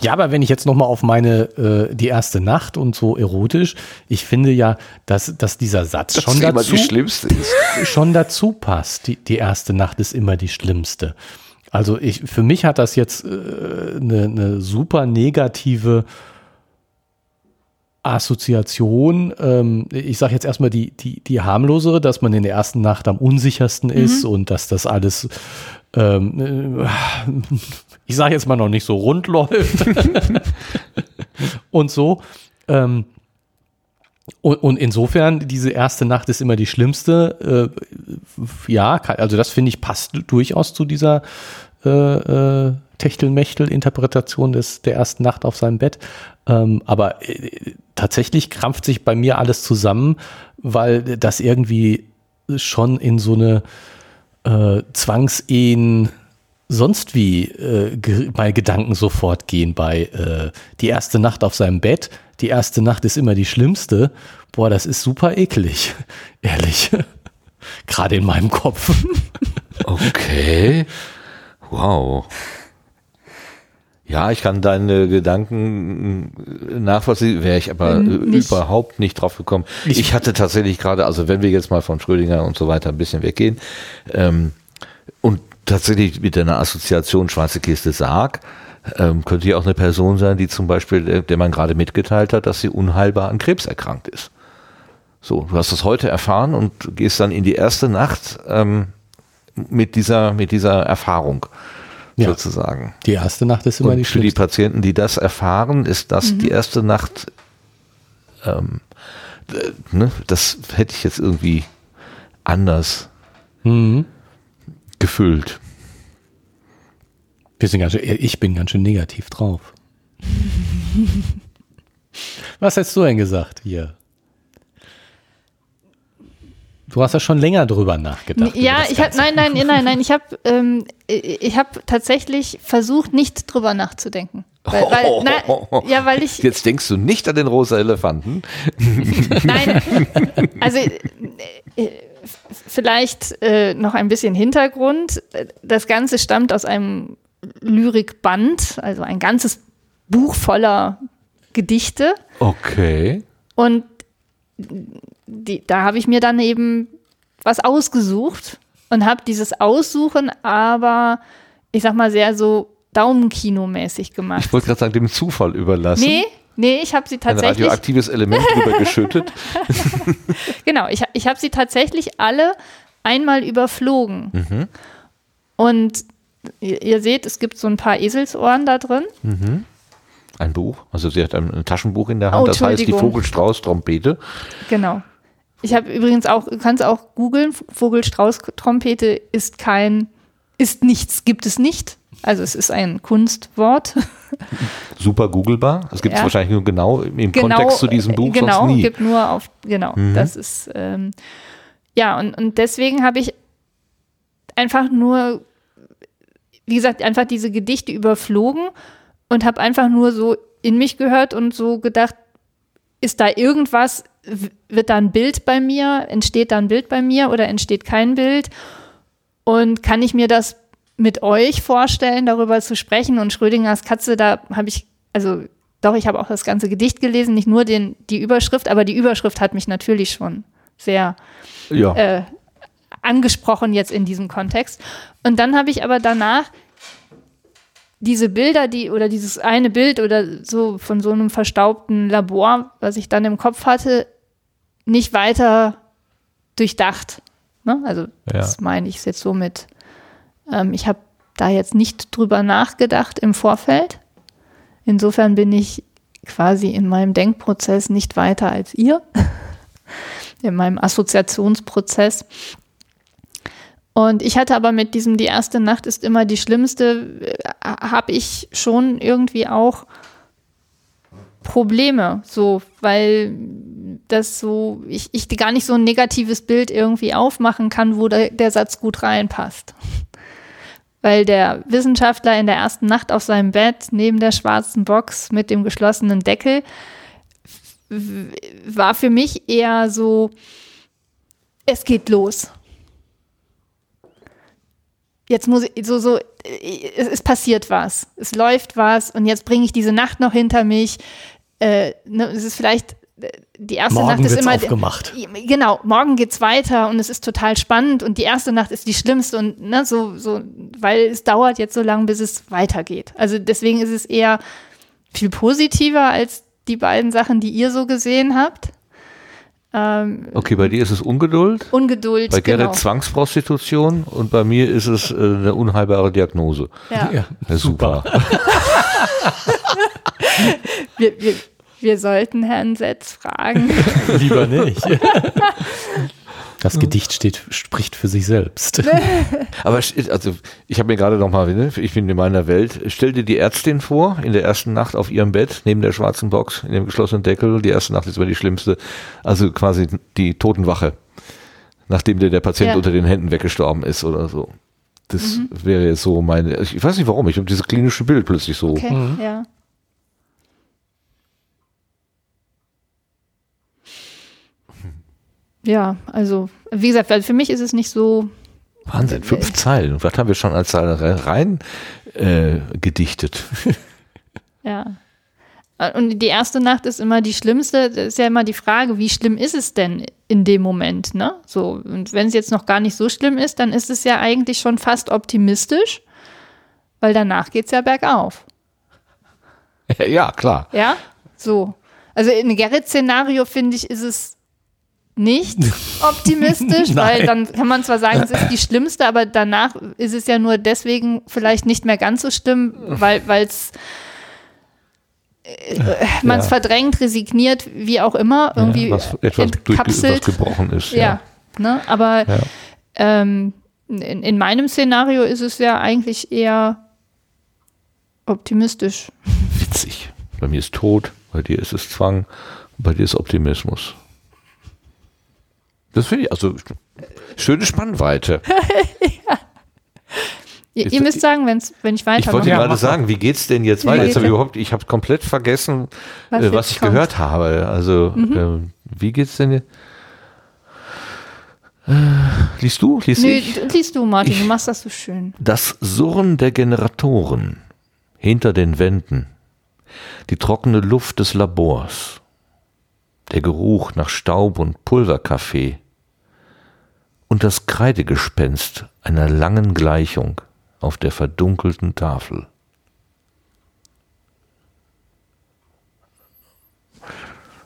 Ja, aber wenn ich jetzt nochmal auf meine, äh, die erste Nacht und so erotisch, ich finde ja, dass, dass dieser Satz schon immer dazu, die schlimmste ist. schon dazu passt. Die, die erste Nacht ist immer die schlimmste. Also ich, für mich hat das jetzt äh, eine, eine super negative Assoziation. Ähm, ich sage jetzt erstmal die, die, die harmlosere, dass man in der ersten Nacht am unsichersten ist und dass das alles, ähm, äh, ich sage jetzt mal noch nicht so rund läuft und so. Ähm, und, und insofern, diese erste Nacht ist immer die schlimmste. Äh, ja, also das finde ich passt durchaus zu dieser äh, äh, Techtelmechtel-Interpretation des der ersten Nacht auf seinem Bett. Ähm, aber äh, tatsächlich krampft sich bei mir alles zusammen, weil das irgendwie schon in so eine äh, Zwangsehen sonst wie äh, ge bei Gedanken sofort gehen bei äh, die erste Nacht auf seinem Bett. Die erste Nacht ist immer die schlimmste. Boah, das ist super eklig, ehrlich. Gerade in meinem Kopf. Okay. Wow. Ja, ich kann deine Gedanken äh, nachvollziehen, wäre ich aber äh, Nicht. überhaupt nicht drauf gekommen. Ich, hatte tatsächlich gerade, also wenn wir jetzt mal von Schrödinger und so weiter ein bisschen weggehen, ähm, und tatsächlich mit einer Assoziation Schwarze Kiste Sarg, ähm, könnte ja auch eine Person sein, die zum Beispiel, äh, der man gerade mitgeteilt hat, dass sie unheilbar an Krebs erkrankt ist. So, du hast das heute erfahren und gehst dann in die erste Nacht ähm, mit dieser, mit dieser Erfahrung Ja. sozusagen. Die erste Nacht ist immer Und die für die schlimmste. Patienten, die das erfahren, ist das die erste Nacht, ähm, äh, ne, das hätte ich jetzt irgendwie anders Mhm. gefüllt. Wir sind ganz schön, ich bin ganz schön negativ drauf. Was hättest du denn gesagt hier? Du hast ja schon länger drüber nachgedacht. Ja, ich habe nein, nein, nein, nein, ich habe ähm, ich habe tatsächlich versucht, nicht drüber nachzudenken. Weil, weil, na, ja, weil ich Jetzt denkst du nicht an den rosa Elefanten. Nein, also äh, äh, vielleicht äh, noch ein bisschen Hintergrund. Das Ganze stammt aus einem Lyrikband, also ein ganzes Buch voller Gedichte. Okay. Und die, da habe ich mir dann eben was ausgesucht und habe dieses Aussuchen aber, ich sag mal, sehr so Daumenkinomäßig gemacht. Ich wollte gerade sagen, dem Zufall überlassen. Nee, nee, ich habe sie Ein tatsächlich. radioaktives Element drüber geschüttet. Genau, ich, ich habe sie tatsächlich alle einmal überflogen. Und ihr, ihr seht, es gibt so ein paar Eselsohren da drin. Ein Buch. Also sie hat ein, ein Taschenbuch in der Hand, Oh, das heißt die. Vogelstrauß-Trompete. Genau. Ich habe übrigens auch, du kannst auch googeln, Vogelstrauß-Trompete ist kein, ist nichts, gibt es nicht. Also es ist ein Kunstwort. Super googlebar. Es gibt es Ja. wahrscheinlich nur genau im Kontext zu diesem Buch genau, sonst nie. gibt nur auf, genau, das ist, ähm, ja, und, und deswegen habe ich einfach nur, wie gesagt, einfach diese Gedichte überflogen und habe einfach nur so in mich gehört und so gedacht, ist da irgendwas, wird da ein Bild bei mir, entsteht da ein Bild bei mir oder entsteht kein Bild? Und kann ich mir das mit euch vorstellen, darüber zu sprechen? Und Schrödingers Katze, da habe ich, also doch, ich habe auch das ganze Gedicht gelesen, nicht nur den, die Überschrift, aber die Überschrift hat mich natürlich schon sehr Ja. äh, angesprochen jetzt in diesem Kontext. Und dann habe ich aber danach diese Bilder, die oder dieses eine Bild oder so von so einem verstaubten Labor, was ich dann im Kopf hatte, nicht weiter durchdacht. Ne? Also das meine ich jetzt so mit. Ähm, ich habe da jetzt nicht drüber nachgedacht im Vorfeld. Insofern bin ich quasi in meinem Denkprozess nicht weiter als ihr, in meinem Assoziationsprozess. Und ich hatte aber mit diesem Die erste Nacht ist immer die schlimmste, habe ich schon irgendwie auch Probleme, so, weil das so, ich, ich gar nicht so ein negatives Bild irgendwie aufmachen kann, wo der, der Satz gut reinpasst. Weil der Wissenschaftler in der ersten Nacht auf seinem Bett neben der schwarzen Box mit dem geschlossenen Deckel war für mich eher so, es geht los. Jetzt muss ich so, so, es, es passiert was, es läuft was und jetzt bringe ich diese Nacht noch hinter mich. Äh, ne, es ist vielleicht äh, die erste Morgen Nacht ist immer aufgemacht. genau morgen geht's weiter und es ist total spannend und die erste Nacht ist die schlimmste und ne, so so weil es dauert jetzt so lange bis es weitergeht also deswegen ist es eher viel positiver als die beiden Sachen die ihr so gesehen habt ähm, Okay, bei dir ist es Ungeduld, Ungeduld bei Gerrit genau Zwangsprostitution und bei mir ist es äh, eine unheilbare Diagnose. ja. Ja, Ja, super. Wir, wir, wir sollten Herrn Setz fragen Lieber nicht. Das Gedicht steht, spricht für sich selbst. Aber also ich habe mir gerade noch mal, ne, ich bin in meiner Welt. Stell dir die Ärztin vor, in der ersten Nacht auf ihrem Bett neben der schwarzen Box, in dem geschlossenen Deckel. Die erste Nacht ist immer die schlimmste. Also quasi die Totenwache, nachdem dir der Patient Ja. unter den Händen weggestorben ist oder so. Das wäre jetzt so meine. Ich weiß nicht warum. Ich habe dieses klinische Bild plötzlich so. okay ja Ja, also wie gesagt, weil für mich ist es nicht so Wahnsinn, fünf Zeilen. Und was haben wir schon als Zeilen rein äh, gedichtet? Ja. Und die erste Nacht ist immer die schlimmste. Das ist ja immer die Frage, wie schlimm ist es denn in dem Moment, ne? So. Und wenn es jetzt noch gar nicht so schlimm ist, dann ist es ja eigentlich schon fast optimistisch, weil danach geht es ja bergauf. ja, klar. Ja? So. Also in Gerrit-Szenario finde ich, ist es nicht optimistisch, weil dann kann man zwar sagen, es ist die schlimmste, aber danach ist es ja nur deswegen vielleicht nicht mehr ganz so schlimm, weil es man es Ja. verdrängt, resigniert, wie auch immer, irgendwie ja, was, etwas, durch, was entkapselt. gebrochen ist. ja, ne? aber Ja. ähm, in, in meinem Szenario ist es ja eigentlich eher optimistisch. Witzig. Bei mir ist Tod, bei dir ist es Zwang, bei dir ist Optimismus. Das finde ich, also schöne Spannweite. Ihr, Ist- ihr müsst sagen, wenn's, wenn ich Ich wollte weitermache. Ja, gerade sagen, wie geht's denn jetzt weiter? Jetzt habe ich überhaupt, ich habe komplett vergessen, Was äh, was ich kommt. Mhm. gehört habe. Also, ähm, wie geht's denn jetzt? Äh, liest du? Liest Nö, ich? liest du, Martin, Ich- du machst das so schön. Das Surren der Generatoren hinter den Wänden, die trockene Luft des Labors, der Geruch nach Staub und Pulverkaffee und das Kreidegespenst einer langen Gleichung auf der verdunkelten Tafel.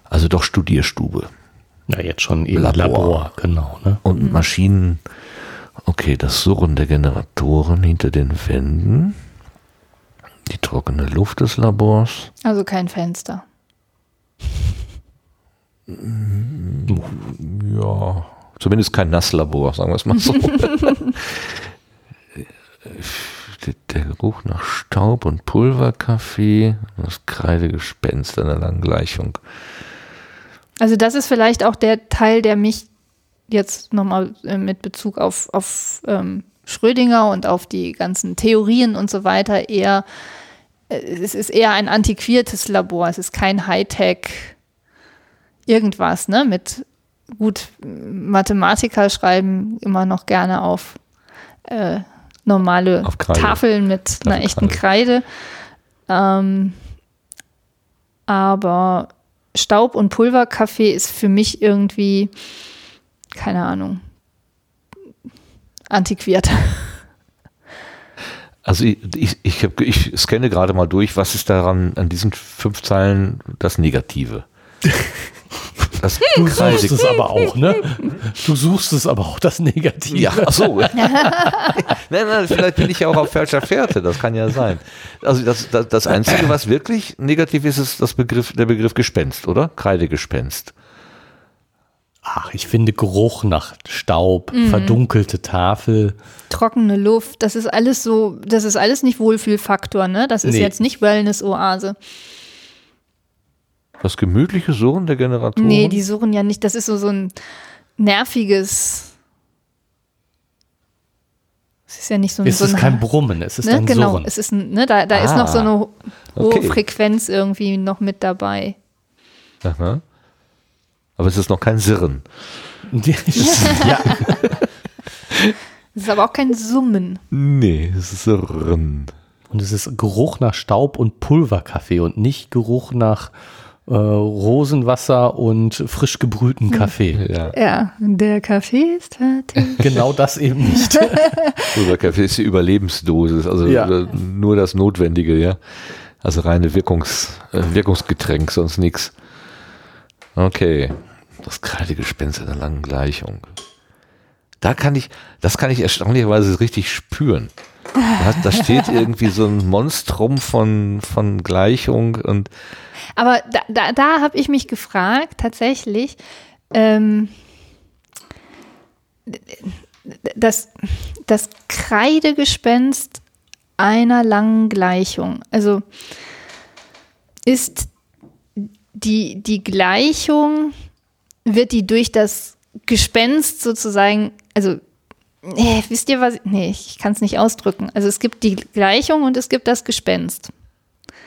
Also doch Studierstube. Na, jetzt schon eben Labor. Labor, genau. Ne? Und Maschinen, okay, das Surren der Generatoren hinter den Wänden, die trockene Luft des Labors, Also kein Fenster. ja, zumindest kein Nasslabor, sagen wir es mal so. der, der Geruch nach Staub und Pulverkaffee, das Kreidegespenst einer langen Gleichung. Also das ist vielleicht auch der Teil, der mich jetzt nochmal äh, mit Bezug auf, auf ähm, Schrödinger und auf die ganzen Theorien und so weiter eher, äh, es ist eher ein antiquiertes Labor, es ist kein Hightech irgendwas, ne? Mit gut, Mathematiker schreiben immer noch gerne auf äh, normale Auf Kreide. Tafeln mit einer Auf echten Kreide. Ähm, aber Staub- und Pulverkaffee ist für mich irgendwie, keine Ahnung, antiquiert. Also ich, ich, ich, hab, ich scanne gerade mal durch, was ist daran an diesen fünf Zeilen das Negative? Das Du suchst es aber auch, ne? Du suchst es aber auch, das Negative. Ja, ach so. nein, nein, vielleicht bin ich ja auch auf falscher Fährte, das kann ja sein. Also das, das, das Einzige, was wirklich negativ ist, ist das Begriff, der Begriff Gespenst, oder? Kreidegespenst. Ach, ich finde Geruch nach Staub, Mhm. verdunkelte Tafel. Trockene Luft, das ist alles so, das ist alles nicht Wohlfühlfaktor, ne? Das ist Nee. jetzt nicht Wellness-Oase. Das gemütliche Surren der Generatoren? Nee, die surren ja nicht. Das ist so, so ein nerviges. Es ist ja nicht so ein. Es so ist ein, kein Brummen, es ist ne? ein Genau, Surren. es ist ein, ne? da, da ist noch so Ah, eine ho- hohe okay. Frequenz irgendwie noch mit dabei. Aha. Aber es ist noch kein Sirren. ja, Es ist aber auch kein Summen. Nee, es ist Sirren. und es ist Geruch nach Staub und Pulverkaffee und nicht Geruch nach äh, Rosenwasser und frisch gebrühten Kaffee. Ja. Ja, der Kaffee ist fertig. Genau das eben nicht. Pulverkaffee ist die Überlebensdosis, also Ja. äh, nur das Notwendige, ja. Also reine Wirkungs, äh, Wirkungsgetränk, sonst nichts. Okay. Das Kreidegespenst einer langen Gleichung. Da kann ich, das kann ich erstaunlicherweise richtig spüren. Da, da steht irgendwie so ein Monstrum von, von Gleichung und Aber da, da, da habe ich mich gefragt, tatsächlich, ähm, das, das Kreidegespenst einer langen Gleichung. Also ist die, die Gleichung, wird die durch das Gespenst sozusagen, also nee, wisst ihr was? Nee, ich kann es nicht ausdrücken. Also es gibt die Gleichung und es gibt das Gespenst.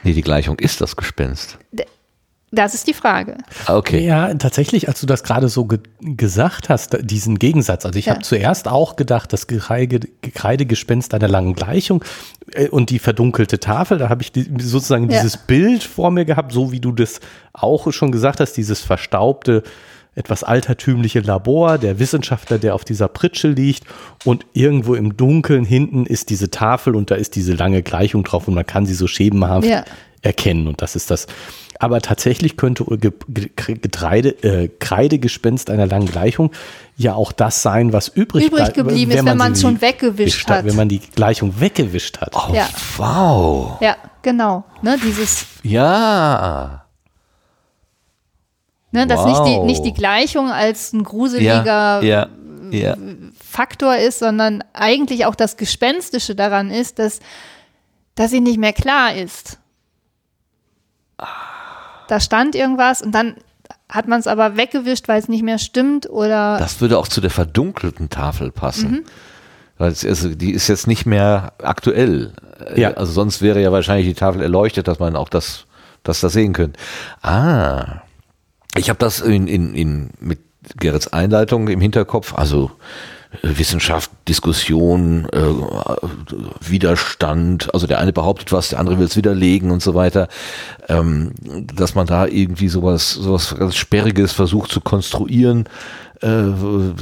Nee, die Gleichung ist das Gespenst. Das ist die Frage. Ah, Okay. Ja, tatsächlich, als du das gerade so ge gesagt hast, diesen Gegensatz. Also ich Ja. habe zuerst auch gedacht, das Gekreide, Gekreidegespenst einer langen Gleichung äh, und die verdunkelte Tafel, da habe ich die, sozusagen Ja. dieses Bild vor mir gehabt, so wie du das auch schon gesagt hast, dieses verstaubte, etwas altertümliche Labor, der Wissenschaftler, der auf dieser Pritsche liegt und irgendwo im Dunkeln hinten ist diese Tafel und da ist diese lange Gleichung drauf und man kann sie so schemenhaft Ja. erkennen und das ist das. Aber tatsächlich könnte Ge- Ge- Getreide, äh, Kreidegespenst einer langen Gleichung ja auch das sein, was übrig, Übrig bleibt, geblieben ist, wenn man es sie schon weggewischt wischt hat. Wenn man die Gleichung weggewischt hat. Oh, Ja. wow. Ja, genau. Ne, dieses, Ja. Ne, dass nicht, die, Wow. nicht die Gleichung als ein Ja. gruseliger Ja. Ja. Faktor ist, sondern eigentlich auch das Gespenstische daran ist, dass, dass sie nicht mehr klar ist. Da stand irgendwas und dann hat man es aber weggewischt, weil es nicht mehr stimmt oder Das würde auch zu der verdunkelten Tafel passen. Mhm. Weil es, also die ist jetzt nicht mehr aktuell. Ja. Also sonst wäre ja wahrscheinlich die Tafel erleuchtet, dass man auch das, das da sehen könnte. Ah. Ich habe das in, in, in, mit Gerrits Einleitung im Hinterkopf, also äh, Wissenschaft, Diskussion, äh, Widerstand, also der eine behauptet was, der andere will es widerlegen und so weiter, ähm, dass man da irgendwie sowas, sowas ganz Sperriges versucht zu konstruieren, äh,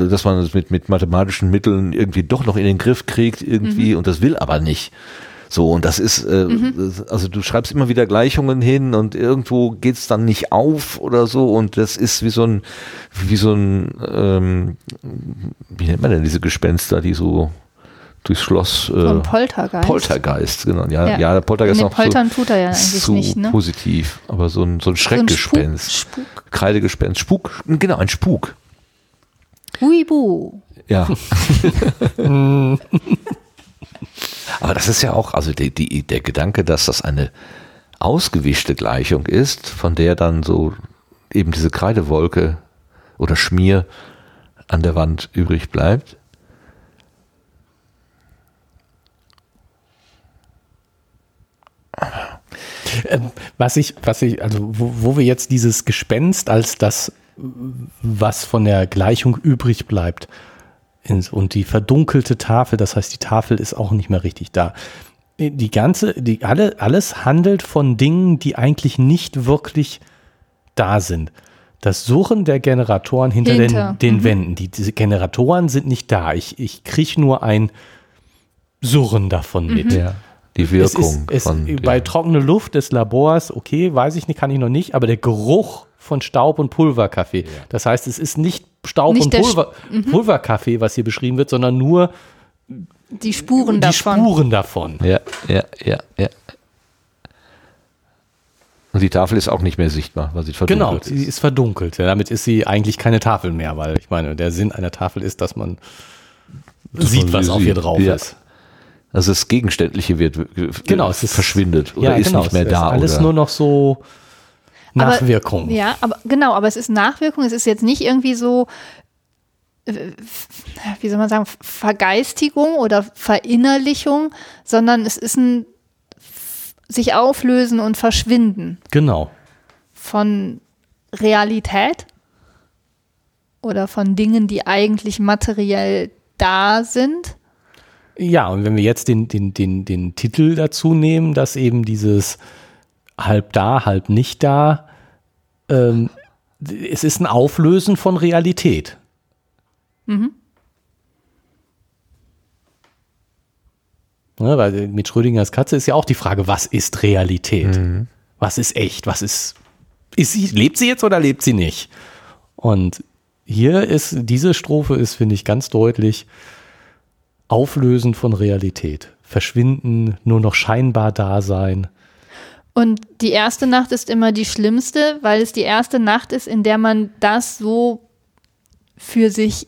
dass man es mit, mit mathematischen Mitteln irgendwie doch noch in den Griff kriegt, irgendwie, und das will aber nicht. So, und das ist, äh, das- also du schreibst immer wieder Gleichungen hin und irgendwo geht's dann nicht auf oder so und das ist wie so ein, wie so ein, ähm, wie nennt man denn diese Gespenster, die so durchs Schloss, so ein äh, Poltergeist. Poltergeist, genau. Ja, Ja. ja. der Poltergeist Nee, ist noch poltern so, tut er ja eigentlich zu nicht, ne? positiv, aber so ein, so ein So ein Schreckgespenst. Spuk, Spuk. Kreidegespenst, Spuk, genau, ein Spuk. Huibu. Ja. Aber das ist ja auch, also die, die, der Gedanke, dass das eine ausgewischte Gleichung ist, von der dann so eben diese Kreidewolke oder Schmier an der Wand übrig bleibt. Ähm, Was ich, was ich, also wo, wo wir jetzt dieses Gespenst als das, was von der Gleichung übrig bleibt, ins- und die verdunkelte Tafel, das heißt, die Tafel ist auch nicht mehr richtig da. Die ganze, die alle, alles handelt von Dingen, die eigentlich nicht wirklich da sind. Das Surren der Generatoren hinter, Hinter, den, den Wänden. Die, diese Generatoren sind nicht da. Ich, ich kriege nur ein Surren davon mit. Ja. Die Es Wirkung ist, es, von. bei ja. trockene Luft des Labors, okay, weiß ich nicht, kann ich noch nicht, aber der Geruch von Staub und Pulverkaffee. Das heißt, es ist nicht Staub Nicht und Pulver, Pulverkaffee, was hier beschrieben wird, sondern nur Die Spuren die davon. Spuren davon. Ja, ja, ja, ja. Und die Tafel ist auch nicht mehr sichtbar, weil sie Genau, verdunkelt sie ist verdunkelt. Ja, damit ist sie eigentlich keine Tafel mehr, weil ich meine, der Sinn einer Tafel ist, dass man sieht, man was sie auf ihr sieht. drauf Ja. ist. Also das Gegenständliche wird äh, Genau, es ist verschwindet oder ja, ist genau, nicht mehr es da. Ist alles oder? nur noch so Nachwirkung. Aber, ja, aber genau, aber es ist Nachwirkung. Es ist jetzt nicht irgendwie so, äh, wie soll man sagen, Vergeistigung oder Verinnerlichung, sondern es ist ein sich auflösen und verschwinden. Genau. Von Realität oder von Dingen, die eigentlich materiell da sind. Ja, und wenn wir jetzt den, den, den, den Titel dazu nehmen, dass eben dieses halb da, halb nicht da, ähm, es ist ein Auflösen von Realität. Mhm. Ja, weil mit Schrödingers Katze ist ja auch die Frage, was ist Realität? Mhm. Was ist echt? Was ist, ist sie, lebt sie jetzt oder lebt sie nicht? Und hier ist, diese Strophe ist, finde ich, ganz deutlich Auflösen von Realität. Verschwinden, nur noch scheinbar da sein. Und die erste Nacht ist immer die schlimmste, weil es die erste Nacht ist, in der man das so für sich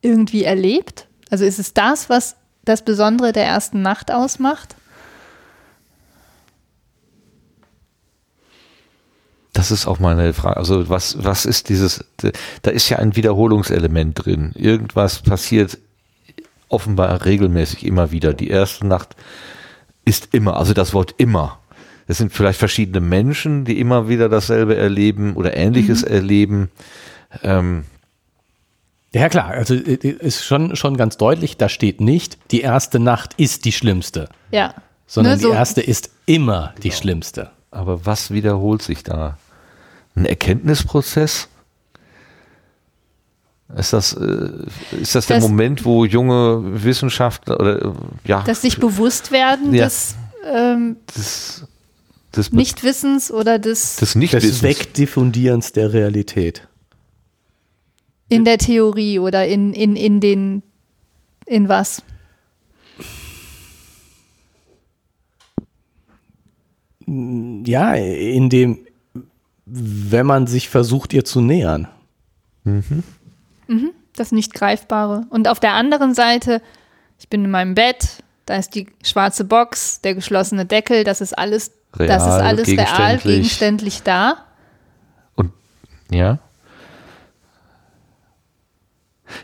irgendwie erlebt. Also ist es das, was das Besondere der ersten Nacht ausmacht? Das ist auch meine Frage. Also was, was ist dieses, da ist ja ein Wiederholungselement drin. Irgendwas passiert offenbar regelmäßig immer wieder. Die erste Nacht ist immer, also das Wort immer. Es sind vielleicht verschiedene Menschen, die immer wieder dasselbe erleben oder Ähnliches mhm. erleben. Ähm, ja klar, also ist schon, schon ganz deutlich, da steht nicht, die erste Nacht ist die schlimmste. Ja. Sondern so. die erste ist immer die genau. schlimmste. Aber was wiederholt sich da? ein Erkenntnisprozess? Ist das, äh, ist das, das der Moment, wo junge Wissenschaftler oder ja. Dass sich bewusst werden ja, des, ähm, des, des Nichtwissens oder des, des, Nichtwissens. des Wegdiffundierens der Realität. In der Theorie oder in, in, in den in was? Ja, in dem, wenn man sich versucht, ihr zu nähern. Mhm. Mhm, das Nicht-Greifbare. Und auf der anderen Seite, ich bin in meinem Bett, da ist die schwarze Box, der geschlossene Deckel, das ist alles, real, das ist alles gegenständlich. real, gegenständlich da. Und ja.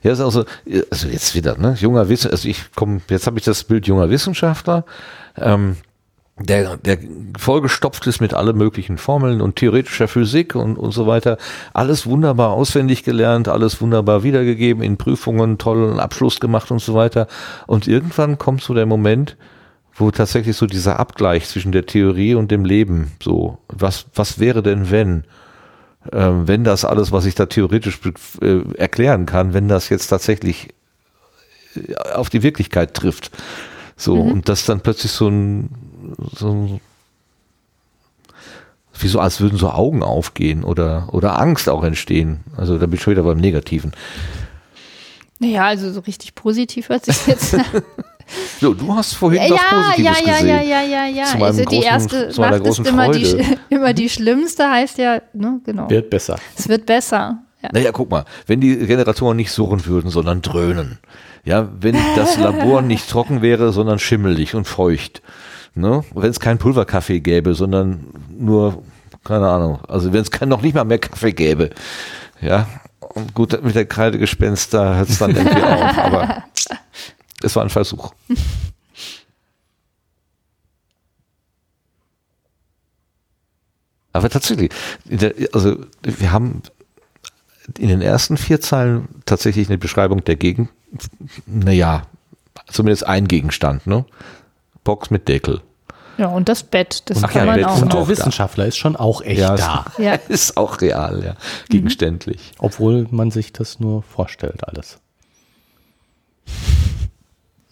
Ja, ist also, also jetzt wieder, ne, junger Wissenschaftler, also ich komme, jetzt habe ich das Bild junger Wissenschaftler. Ähm, der, der vollgestopft ist mit allen möglichen Formeln und theoretischer Physik und, und so weiter. Alles wunderbar auswendig gelernt, alles wunderbar wiedergegeben, in Prüfungen tollen Abschluss gemacht und so weiter. Und irgendwann kommt so der Moment, wo tatsächlich so dieser Abgleich zwischen der Theorie und dem Leben, so, was, was wäre denn wenn? Ähm, wenn das alles, was ich da theoretisch äh, erklären kann, wenn das jetzt tatsächlich äh, auf die Wirklichkeit trifft. So, mhm. und das dann plötzlich so ein, so, wie so, als würden so Augen aufgehen oder, oder Angst auch entstehen. Also da bin ich schon wieder beim Negativen. Naja, also so richtig positiv hört sich jetzt. so, du hast vorhin ja, was Positives ja, ja, gesehen. Ja, ja, ja, ja, ja. Also die erste Nacht ist immer die, immer die schlimmste, heißt ja, ne, genau. Wird besser. Es wird besser. Ja. Naja, guck mal, wenn die Generatoren nicht surren würden, sondern dröhnen. Ja, wenn das Labor nicht trocken wäre, sondern schimmelig und feucht Ne? Wenn es keinen Pulverkaffee gäbe, sondern nur, keine Ahnung, also wenn es noch nicht mal mehr Kaffee gäbe. Ja, und gut, mit der Kreidegespenst, da hört es dann irgendwie auf, aber es war ein Versuch. Aber tatsächlich, also wir haben in den ersten vier Zeilen tatsächlich eine Beschreibung der Gegend, naja, zumindest ein Gegenstand, ne? Box mit Deckel. Ja, und das Bett, das Ach kann ja, man auch. Und der Wissenschaftler da. ist schon auch echt ja, da. Ja. Ist auch real, ja. Gegenständlich. Mhm. Obwohl man sich das nur vorstellt, alles.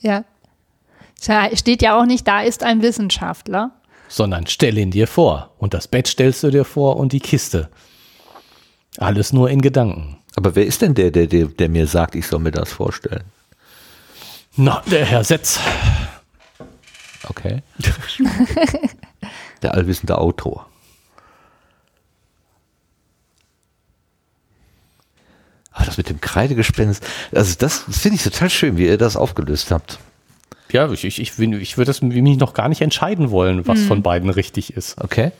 Ja. Steht ja auch nicht, da ist ein Wissenschaftler. Sondern stell ihn dir vor. Und das Bett stellst du dir vor und die Kiste. Alles nur in Gedanken. Aber wer ist denn der, der, der, der mir sagt, ich soll mir das vorstellen? Na, der Herr Setz. Okay. Der allwissende Autor. Aber das mit dem Kreidegespenst, also das, das finde ich total schön, wie ihr das aufgelöst habt. Ja, ich, ich, ich, ich würde das mich noch gar nicht entscheiden wollen, was hm. von beiden richtig ist. Okay.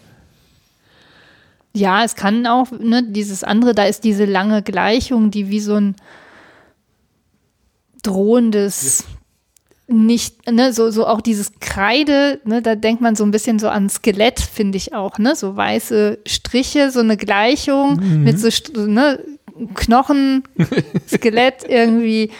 Ja, es kann auch, ne, dieses andere, da ist diese lange Gleichung, die wie so ein drohendes, nicht, ne, so, so auch dieses Kreide, ne, da denkt man so ein bisschen so an Skelett, finde ich auch, ne, so weiße Striche, so eine Gleichung Mhm. mit so, ne, Knochen, Skelett irgendwie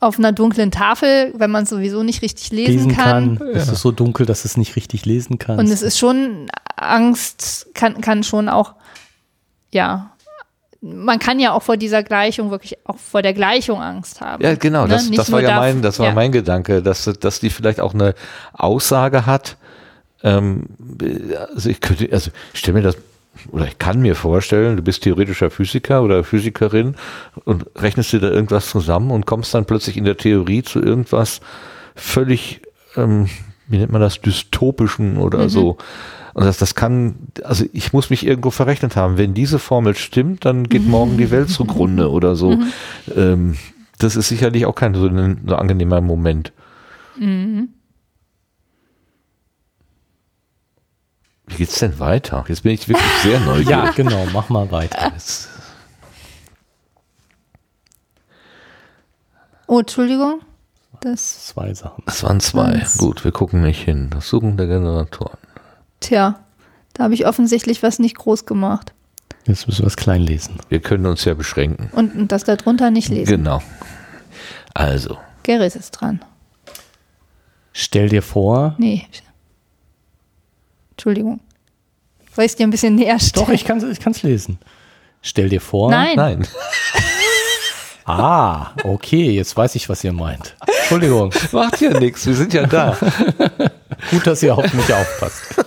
auf einer dunklen Tafel, wenn man es sowieso nicht richtig lesen, Lesen kann. kann. Es ist so dunkel, dass es nicht richtig lesen kann. Und es ist schon Angst, kann, kann schon auch, ja, man kann ja auch vor dieser Gleichung wirklich auch vor der Gleichung Angst haben. Ja, genau, Ne? das, Nicht das war nur ja darf- mein, das war ja. mein Gedanke, dass, dass die vielleicht auch eine Aussage hat. Ähm, also ich könnte, also ich stelle mir das, oder ich kann mir vorstellen, du bist theoretischer Physiker oder Physikerin und rechnest dir da irgendwas zusammen und kommst dann plötzlich in der Theorie zu irgendwas völlig, ähm, wie nennt man das, dystopischen oder so. Und das, das kann, also ich muss mich irgendwo verrechnet haben. Wenn diese Formel stimmt, dann geht morgen die Welt zugrunde oder so. Ähm, das ist sicherlich auch kein so ein so angenehmer Moment. Wie geht's denn weiter? Jetzt bin ich wirklich sehr neugierig. ja, genau, mach mal weiter. Jetzt- Oh, Entschuldigung. Das, Zwei Sachen. Das waren zwei. Eins. Gut, wir gucken nicht hin. Das Suchen der Generatoren. tja, da habe ich offensichtlich was nicht groß gemacht. Jetzt müssen wir es klein lesen. Wir können uns ja beschränken. Und, und das darunter nicht lesen. Genau. Also, Gerrit ist dran. Stell dir vor, Nee. Entschuldigung. Soll ich es dir ein bisschen näher stellen? doch, ich kann es ich kann's lesen. Stell dir vor. Nein. nein. Ah, okay, jetzt weiß ich, was ihr meint. Entschuldigung, Macht ja nichts. Wir sind ja da. gut, dass ihr auf mich aufpasst.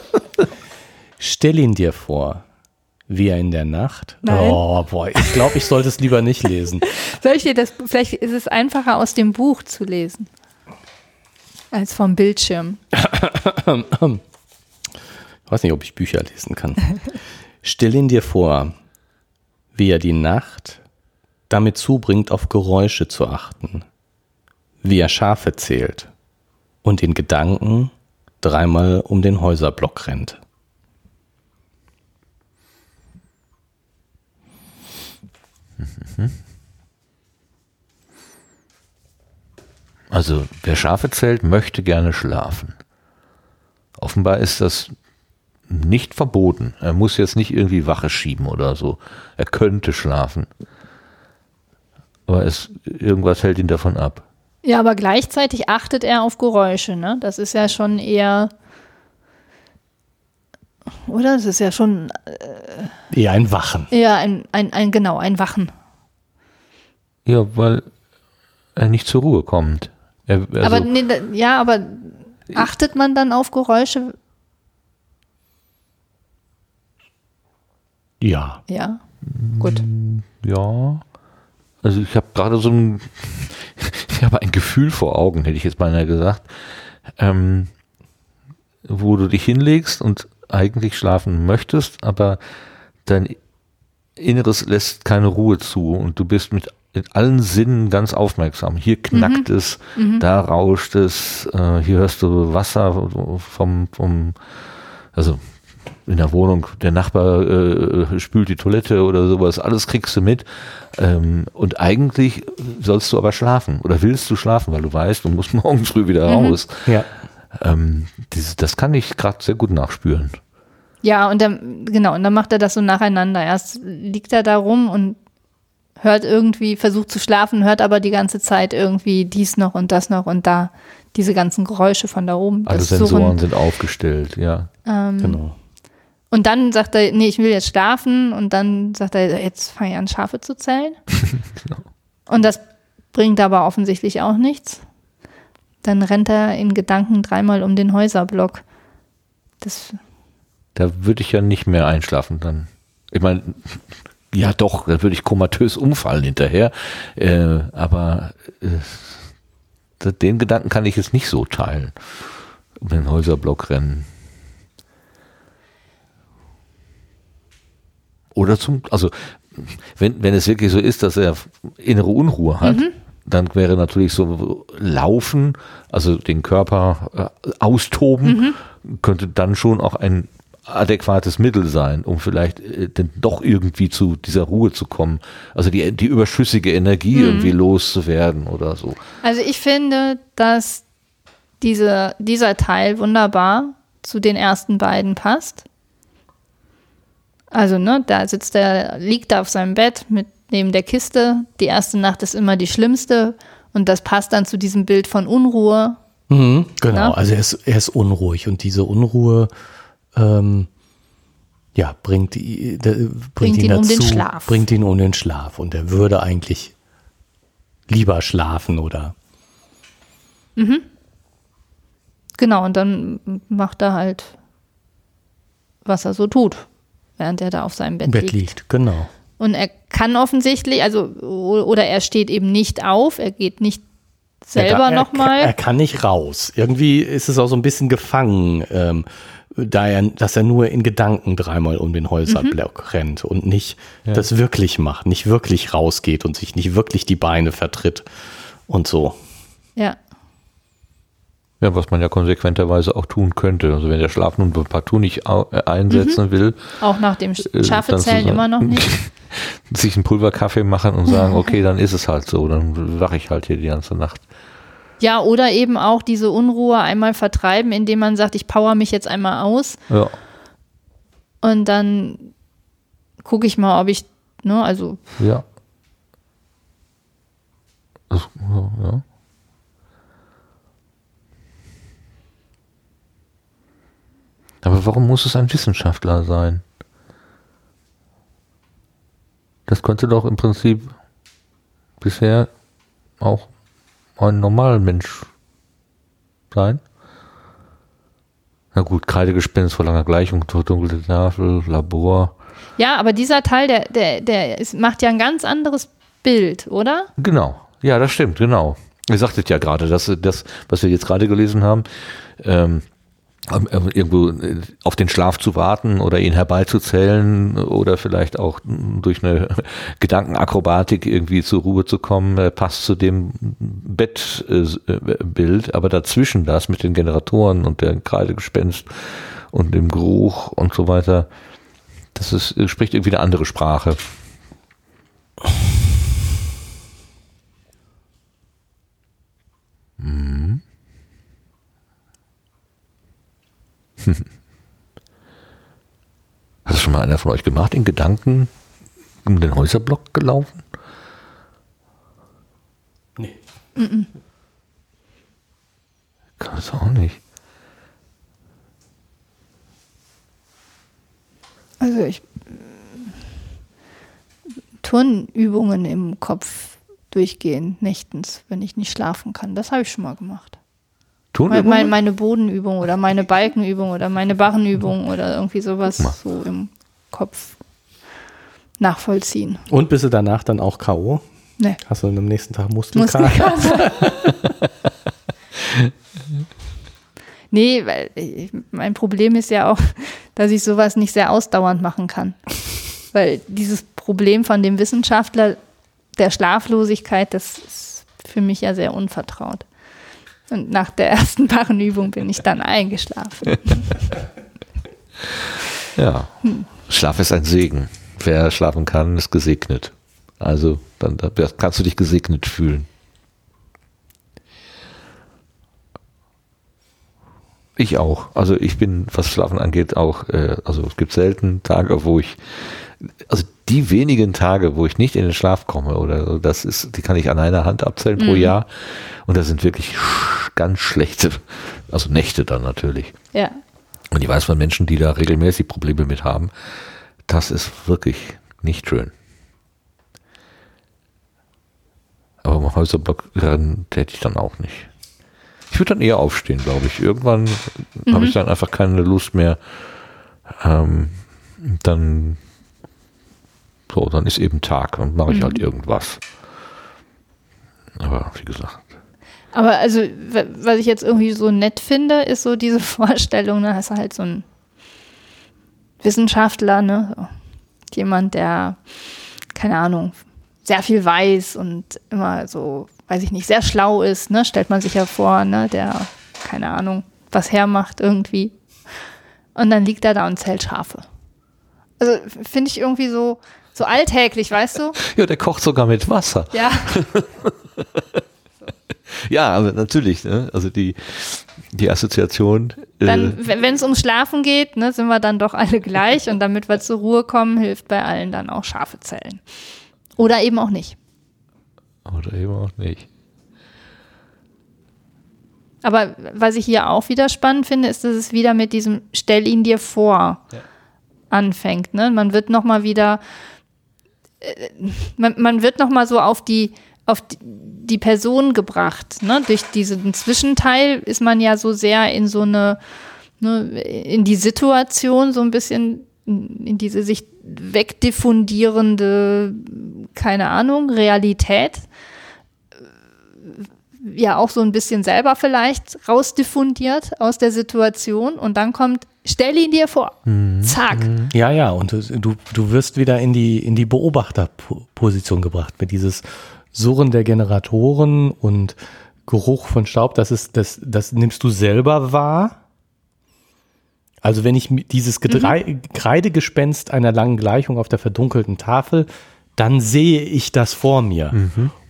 Stell ihn dir vor, wie er in der Nacht. Nein. Oh, boy, ich glaube, ich sollte es lieber nicht lesen. Soll ich dir das, vielleicht ist es einfacher aus dem Buch zu lesen. Als vom Bildschirm. Ich weiß nicht, ob ich Bücher lesen kann. Stell ihn dir vor, wie er die Nacht damit zubringt, auf Geräusche zu achten, wie er Schafe zählt und in Gedanken dreimal um den Häuserblock rennt. Also, wer Schafe zählt, möchte gerne schlafen. Offenbar ist das nicht verboten. Er muss jetzt nicht irgendwie Wache schieben oder so. Er könnte schlafen. Aber es, irgendwas hält ihn davon ab. Ja, aber gleichzeitig achtet er auf Geräusche, ne? Das ist ja schon eher. Oder? Das ist ja schon Eher ein Wachen. eher ein, ein, ein genau, ein Wachen. Ja, weil er nicht zur Ruhe kommt. Er, also, aber nee, da, ja, aber achtet man dann auf Geräusche? Ja. Ja. Gut. Ja. Also ich habe gerade so ein, ich habe ein Gefühl vor Augen, hätte ich jetzt beinahe gesagt, ähm, wo du dich hinlegst und eigentlich schlafen möchtest, aber dein Inneres lässt keine Ruhe zu und du bist mit, mit allen Sinnen ganz aufmerksam. Hier knackt es, da rauscht es, äh, hier hörst du Wasser vom, vom also in der Wohnung, der Nachbar äh, spült die Toilette oder sowas, alles kriegst du mit. Ähm, und eigentlich sollst du aber schlafen oder willst du schlafen, weil du weißt, du musst morgen früh wieder raus. Ja. Ähm, dieses, das kann ich gerade sehr gut nachspüren. Ja, und dann, genau, und dann macht er das so nacheinander. Erst liegt er da rum und hört irgendwie, versucht zu schlafen, hört aber die ganze Zeit irgendwie dies noch und das noch und da diese ganzen Geräusche von da oben. Alle Sensoren Suchen. sind aufgestellt, ja. Genau. Und dann sagt er, nee, ich will jetzt schlafen. Und dann sagt er, jetzt fange ich an, Schafe zu zählen. Und das bringt aber offensichtlich auch nichts. Dann rennt er in Gedanken dreimal um den Häuserblock. Das, Da würde ich ja nicht mehr einschlafen dann. Ich meine, ja doch, da würde ich komatös umfallen hinterher. Äh, aber äh, den Gedanken kann ich jetzt nicht so teilen. Um den Häuserblock rennen. Oder zum, also wenn, wenn es wirklich so ist, dass er innere Unruhe hat, dann wäre natürlich so Laufen, also den Körper äh, austoben, könnte dann schon auch ein adäquates Mittel sein, um vielleicht äh, denn doch irgendwie zu dieser Ruhe zu kommen. Also die, die überschüssige Energie Mhm. irgendwie loszuwerden oder so. Also ich finde, dass diese, dieser Teil wunderbar zu den ersten beiden passt. Also, ne, da sitzt er, liegt er auf seinem Bett mit neben der Kiste. Die erste Nacht ist immer die schlimmste und das passt dann zu diesem Bild von Unruhe. Mhm, genau, Ja. also er ist, er ist unruhig und diese Unruhe ähm, ja, bringt, i- de- bringt, ihn, ihn um dazu, den Schlaf. bringt ihn um den Schlaf und er würde eigentlich lieber schlafen oder Genau, und dann macht er halt, was er so tut, während er da auf seinem Bett, Bett liegt. liegt. Genau. Und er kann offensichtlich, also, oder er steht eben nicht auf, er geht nicht selber er, er, nochmal. Er kann nicht raus. Irgendwie ist es auch so ein bisschen gefangen, ähm, da er, dass er nur in Gedanken dreimal um den Häuserblock rennt und nicht das wirklich macht, nicht wirklich rausgeht und sich nicht wirklich die Beine vertritt und so. Ja. Ja, was man ja konsequenterweise auch tun könnte. Also wenn der Schlaf nun partout nicht äh, einsetzen will, Auch nach dem äh, Zellen sagen- immer noch nicht. sich einen Pulverkaffee machen und sagen, okay, dann ist es halt so, dann wache ich halt hier die ganze Nacht. Ja, oder eben auch diese Unruhe einmal vertreiben, indem man sagt, ich power mich jetzt einmal aus Ja, und dann gucke ich mal, ob ich, ne, also ja. Das, ja, Aber warum muss es ein Wissenschaftler sein? Das könnte doch im Prinzip bisher auch ein normaler Mensch sein. Na gut, Kreidegespenst vor langer Gleichung, dunkle Tafel, Labor. ja, aber dieser Teil, der, der, der ist, macht ja ein ganz anderes Bild, oder? Genau, ja, das stimmt, genau. Ihr sagtet ja gerade, dass das, was wir jetzt gerade gelesen haben, ähm, ähm, irgendwo äh, auf den Schlaf zu warten oder ihn herbeizuzählen oder vielleicht auch mm, durch eine Gedankenakrobatik irgendwie zur Ruhe zu kommen, äh, passt zu dem Bettbild, aber dazwischen das mit den Generatoren und der Kreidegespenst und dem Geruch und so weiter, das ist, äh, spricht irgendwie eine andere Sprache. Hat das schon mal einer von euch gemacht, in Gedanken um den Häuserblock gelaufen? Nee. Kann es auch nicht. Also ich Turnübungen im Kopf durchgehen, nächtens, wenn ich nicht schlafen kann. Das habe ich schon mal gemacht. Tun Meine, meine, Bodenübung oder meine Balkenübung oder meine Barrenübung oder irgendwie sowas so im Kopf nachvollziehen. Und bist du danach dann auch K.O.? Ne. Hast du am nächsten Tag Muskelkater? Muskelkater. nee, weil ich, mein Problem ist ja auch, dass ich sowas nicht sehr ausdauernd machen kann. Weil dieses Problem von dem Wissenschaftler der Schlaflosigkeit, das ist für mich ja sehr unvertraut. Und nach der ersten Barrenübung bin ich dann eingeschlafen. Ja. Schlaf ist ein Segen. Wer schlafen kann, ist gesegnet. Also, dann da kannst du dich gesegnet fühlen. Ich auch. Also ich bin, was Schlafen angeht, auch, äh, also es gibt selten Tage, wo ich, also die wenigen Tage, wo ich nicht in den Schlaf komme, oder so, das ist, die kann ich an einer Hand abzählen pro Jahr. Und das sind wirklich ganz schlechte, also Nächte dann natürlich. Ja. Und ich weiß von Menschen, die da regelmäßig Probleme mit haben, das ist wirklich nicht schön. Aber im Häuserblock rennen täte ich dann auch nicht. Ich würde dann eher aufstehen, glaube ich. Irgendwann habe ich dann einfach keine Lust mehr. Ähm, dann so, dann ist eben Tag und mache ich halt irgendwas. Aber wie gesagt, Aber also, was ich jetzt irgendwie so nett finde, ist so diese Vorstellung, da hast du halt so einen Wissenschaftler, ne? So. Jemand, der, keine Ahnung, sehr viel weiß und immer so, weiß ich nicht, sehr schlau ist, ne? Stellt man sich ja vor, ne? Der, keine Ahnung, was hermacht irgendwie. Und dann liegt er da und zählt Schafe. Also finde ich irgendwie so, so alltäglich, weißt du? Ja, der kocht sogar mit Wasser. Ja. Ja, aber natürlich, ne? also die, die Assoziation. äh, Dann, wenn es ums Schlafen geht, ne, sind wir dann doch alle gleich. Und damit wir zur Ruhe kommen, hilft bei allen dann auch Schafe zählen. Oder eben auch nicht. oder eben auch nicht. Aber was ich hier auch wieder spannend finde, ist, dass es wieder mit diesem Stell ihn dir vor anfängt. Ne? Man wird nochmal wieder, man, man wird nochmal so auf die, auf die, Person gebracht. Ne? Durch diesen Zwischenteil ist man ja so sehr in so eine, ne, in die Situation so ein bisschen, in diese sich wegdiffundierende, keine Ahnung, Realität ja auch so ein bisschen selber vielleicht rausdiffundiert aus der Situation und dann kommt, stell ihn dir vor. Zack. Ja, ja, und du, du wirst wieder in die, in die Beobachterposition gebracht mit dieses Surren der Generatoren und Geruch von Staub, das ist, das, das nimmst du selber wahr. Also wenn ich dieses Gedrei Kreidegespenst einer langen Gleichung auf der verdunkelten Tafel, dann sehe ich das vor mir.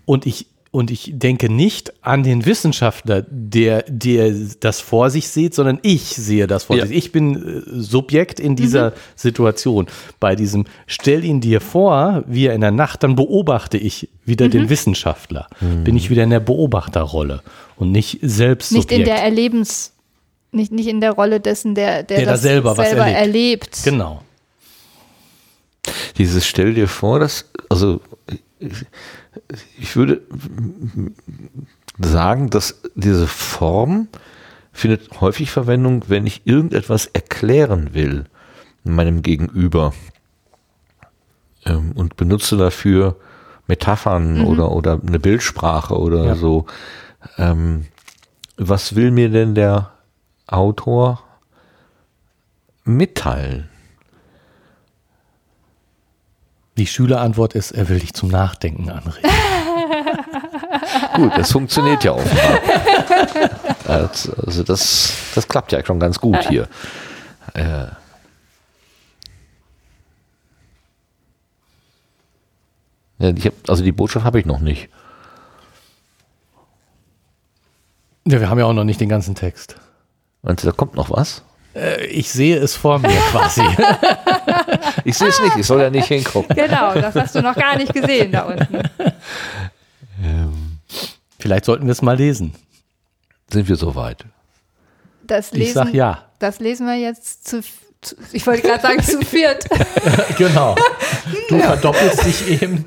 Und ich und ich denke nicht an den Wissenschaftler, der, der das vor sich sieht, sondern ich sehe das vor Ja. sich. Ich bin äh, Subjekt in dieser Situation. Bei diesem Stell ihn dir vor, wie er in der Nacht, dann beobachte ich wieder den Wissenschaftler. Bin ich wieder in der Beobachterrolle und nicht selbst Nicht in der Erlebens, nicht, nicht in der Rolle dessen, der, der, Der da das selber was erlebt. erlebt. Genau. Dieses Stell dir vor, dass, also ich, würde sagen, dass diese Form findet häufig Verwendung, wenn ich irgendetwas erklären will meinem Gegenüber ähm, und benutze dafür Metaphern oder, oder eine Bildsprache oder Ja. so. Ähm, was will mir denn der Autor mitteilen? Die Schülerantwort ist, er will dich zum Nachdenken anregen. Gut, das funktioniert ja offenbar. Also also das, das klappt ja schon ganz gut hier. Äh. Ja, hab, also die Botschaft habe ich noch nicht. Ja, wir haben ja auch noch nicht den ganzen Text. Meinst du, da kommt noch was? Äh, Ich sehe es vor mir quasi. Ich sehe es nicht, ich soll ja nicht hingucken. Genau, das hast du noch gar nicht gesehen da unten. Vielleicht sollten wir es mal lesen. Sind wir soweit? Das Ich sag lesen, ja. das lesen wir jetzt zu, zu ich wollte gerade sagen zu viert. Genau. Du verdoppelst dich eben.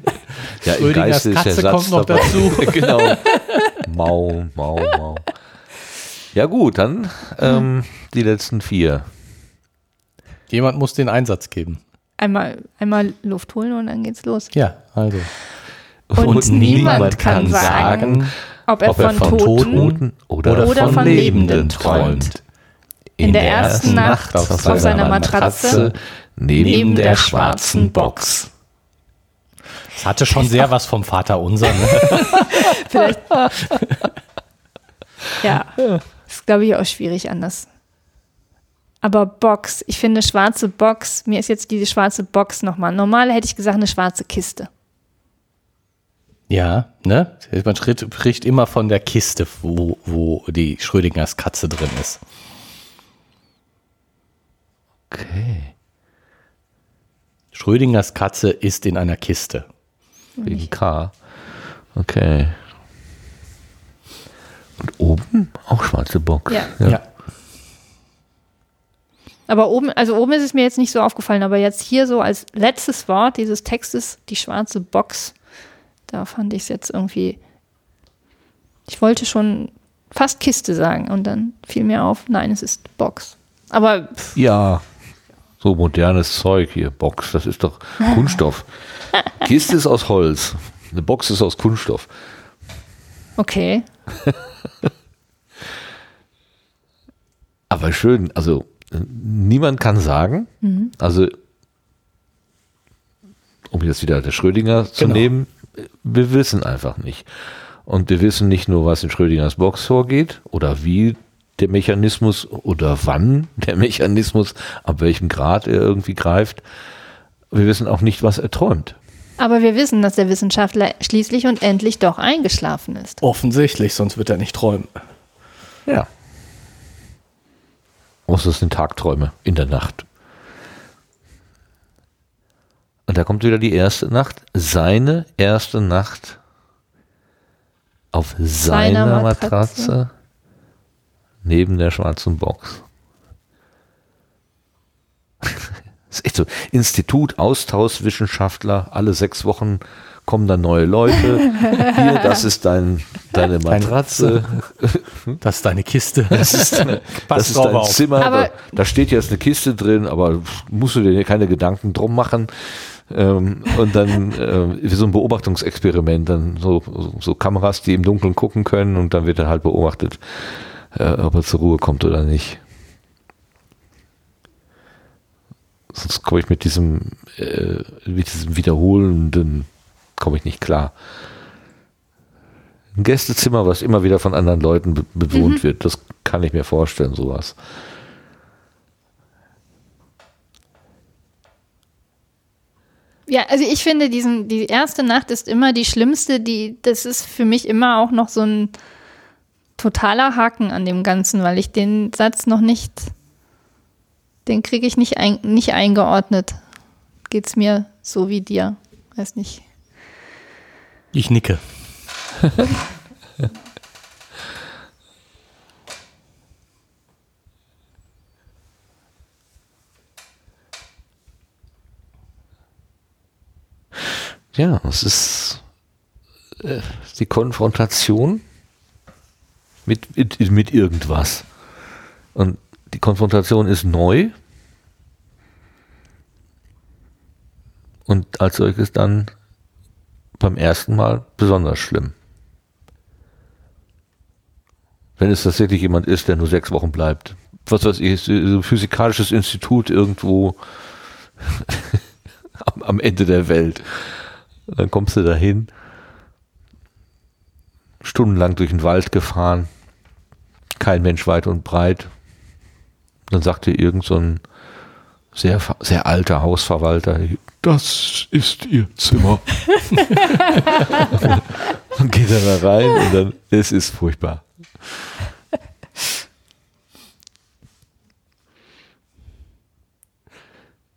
Ja, im Schrödingers Geiste ist der Katze Satz kommt noch dabei. dazu. genau. Mau, mau, mau. Ja gut, dann ähm, die letzten vier. Jemand muss den Einsatz geben. Einmal, einmal Luft holen und dann geht's los. Ja, also. Und, niemand kann sagen, ob er, ob er von, von Toten, Toten oder, oder von, von Lebenden träumt. In der ersten Nacht auf seiner Matratze neben der schwarzen Box. Es hatte schon sehr was vom Vater unser. Ne? Vielleicht. ja, ist glaube ich auch schwierig anders. Aber Box, ich finde schwarze Box, mir ist jetzt diese schwarze Box nochmal. Normal hätte ich gesagt eine schwarze Kiste. Ja, ne? Man schritt- spricht immer von der Kiste, wo, wo die Schrödingers Katze drin ist. Okay. Schrödingers Katze ist in einer Kiste. Wegen K. Okay. Und oben auch schwarze Box. Ja. Ja. Aber oben, also oben ist es mir jetzt nicht so aufgefallen, aber jetzt hier so als letztes Wort dieses Textes, die schwarze Box, da fand ich es jetzt irgendwie. Ich wollte schon fast Kiste sagen und dann fiel mir auf, nein, es ist Box. Aber pff, Ja, so modernes Zeug hier. Box, das ist doch Kunststoff. Kiste ist aus Holz. Eine Box ist aus Kunststoff. okay. Aber schön, also niemand kann sagen, also um jetzt wieder der Schrödinger zu Genau. nehmen, äh, wir wissen einfach nicht. Und wir wissen nicht nur, was in Schrödingers Box vorgeht oder wie der Mechanismus oder wann der Mechanismus, ab welchem Grad er irgendwie greift. Wir wissen auch nicht, was er träumt. Aber wir wissen, dass der Wissenschaftler schließlich und endlich doch eingeschlafen ist. Offensichtlich, sonst wird er nicht träumen. Ja. Außer es sind Tagträume in der Nacht. Und da kommt wieder die erste Nacht. Seine erste Nacht auf seiner, Seiner Matratze. Matratze. neben der schwarzen Box. Ist echt so. Institut, Austauschwissenschaftler, alle sechs Wochen kommen dann neue Leute. Hier, das ist dein, deine Matratze. Das ist deine Kiste. Das ist, das ist dein auf. Zimmer. Aber- da, da steht jetzt eine Kiste drin, aber musst du dir keine Gedanken drum machen. Ähm, und dann äh, wie so ein Beobachtungsexperiment, dann so, so, so Kameras, die im Dunkeln gucken können und dann wird er halt beobachtet, äh, ob er zur Ruhe kommt oder nicht. Sonst komme ich mit diesem, äh, mit diesem wiederholenden, komme ich nicht klar. Ein Gästezimmer, was immer wieder von anderen Leuten be bewohnt wird, das kann ich mir vorstellen, sowas. Ja, also ich finde, diesen, die erste Nacht ist immer die schlimmste. Die, das ist für mich immer auch noch so ein totaler Haken an dem Ganzen, weil ich den Satz noch nicht, den kriege ich nicht, ein, nicht eingeordnet. Geht's mir so wie dir? Weiß nicht. Ich nicke. Ja, es ist äh, die Konfrontation mit, mit, mit irgendwas. Und die Konfrontation ist neu. Und als solches dann beim ersten Mal besonders schlimm. Wenn es tatsächlich jemand ist, der nur sechs Wochen bleibt. Was weiß ich, so ein physikalisches Institut irgendwo am, Ende der Welt. Dann kommst du dahin, stundenlang durch den Wald gefahren, kein Mensch weit und breit. Dann sagte irgend so ein sehr, sehr alter Hausverwalter, das ist ihr Zimmer. und geht dann da rein und dann, es ist furchtbar.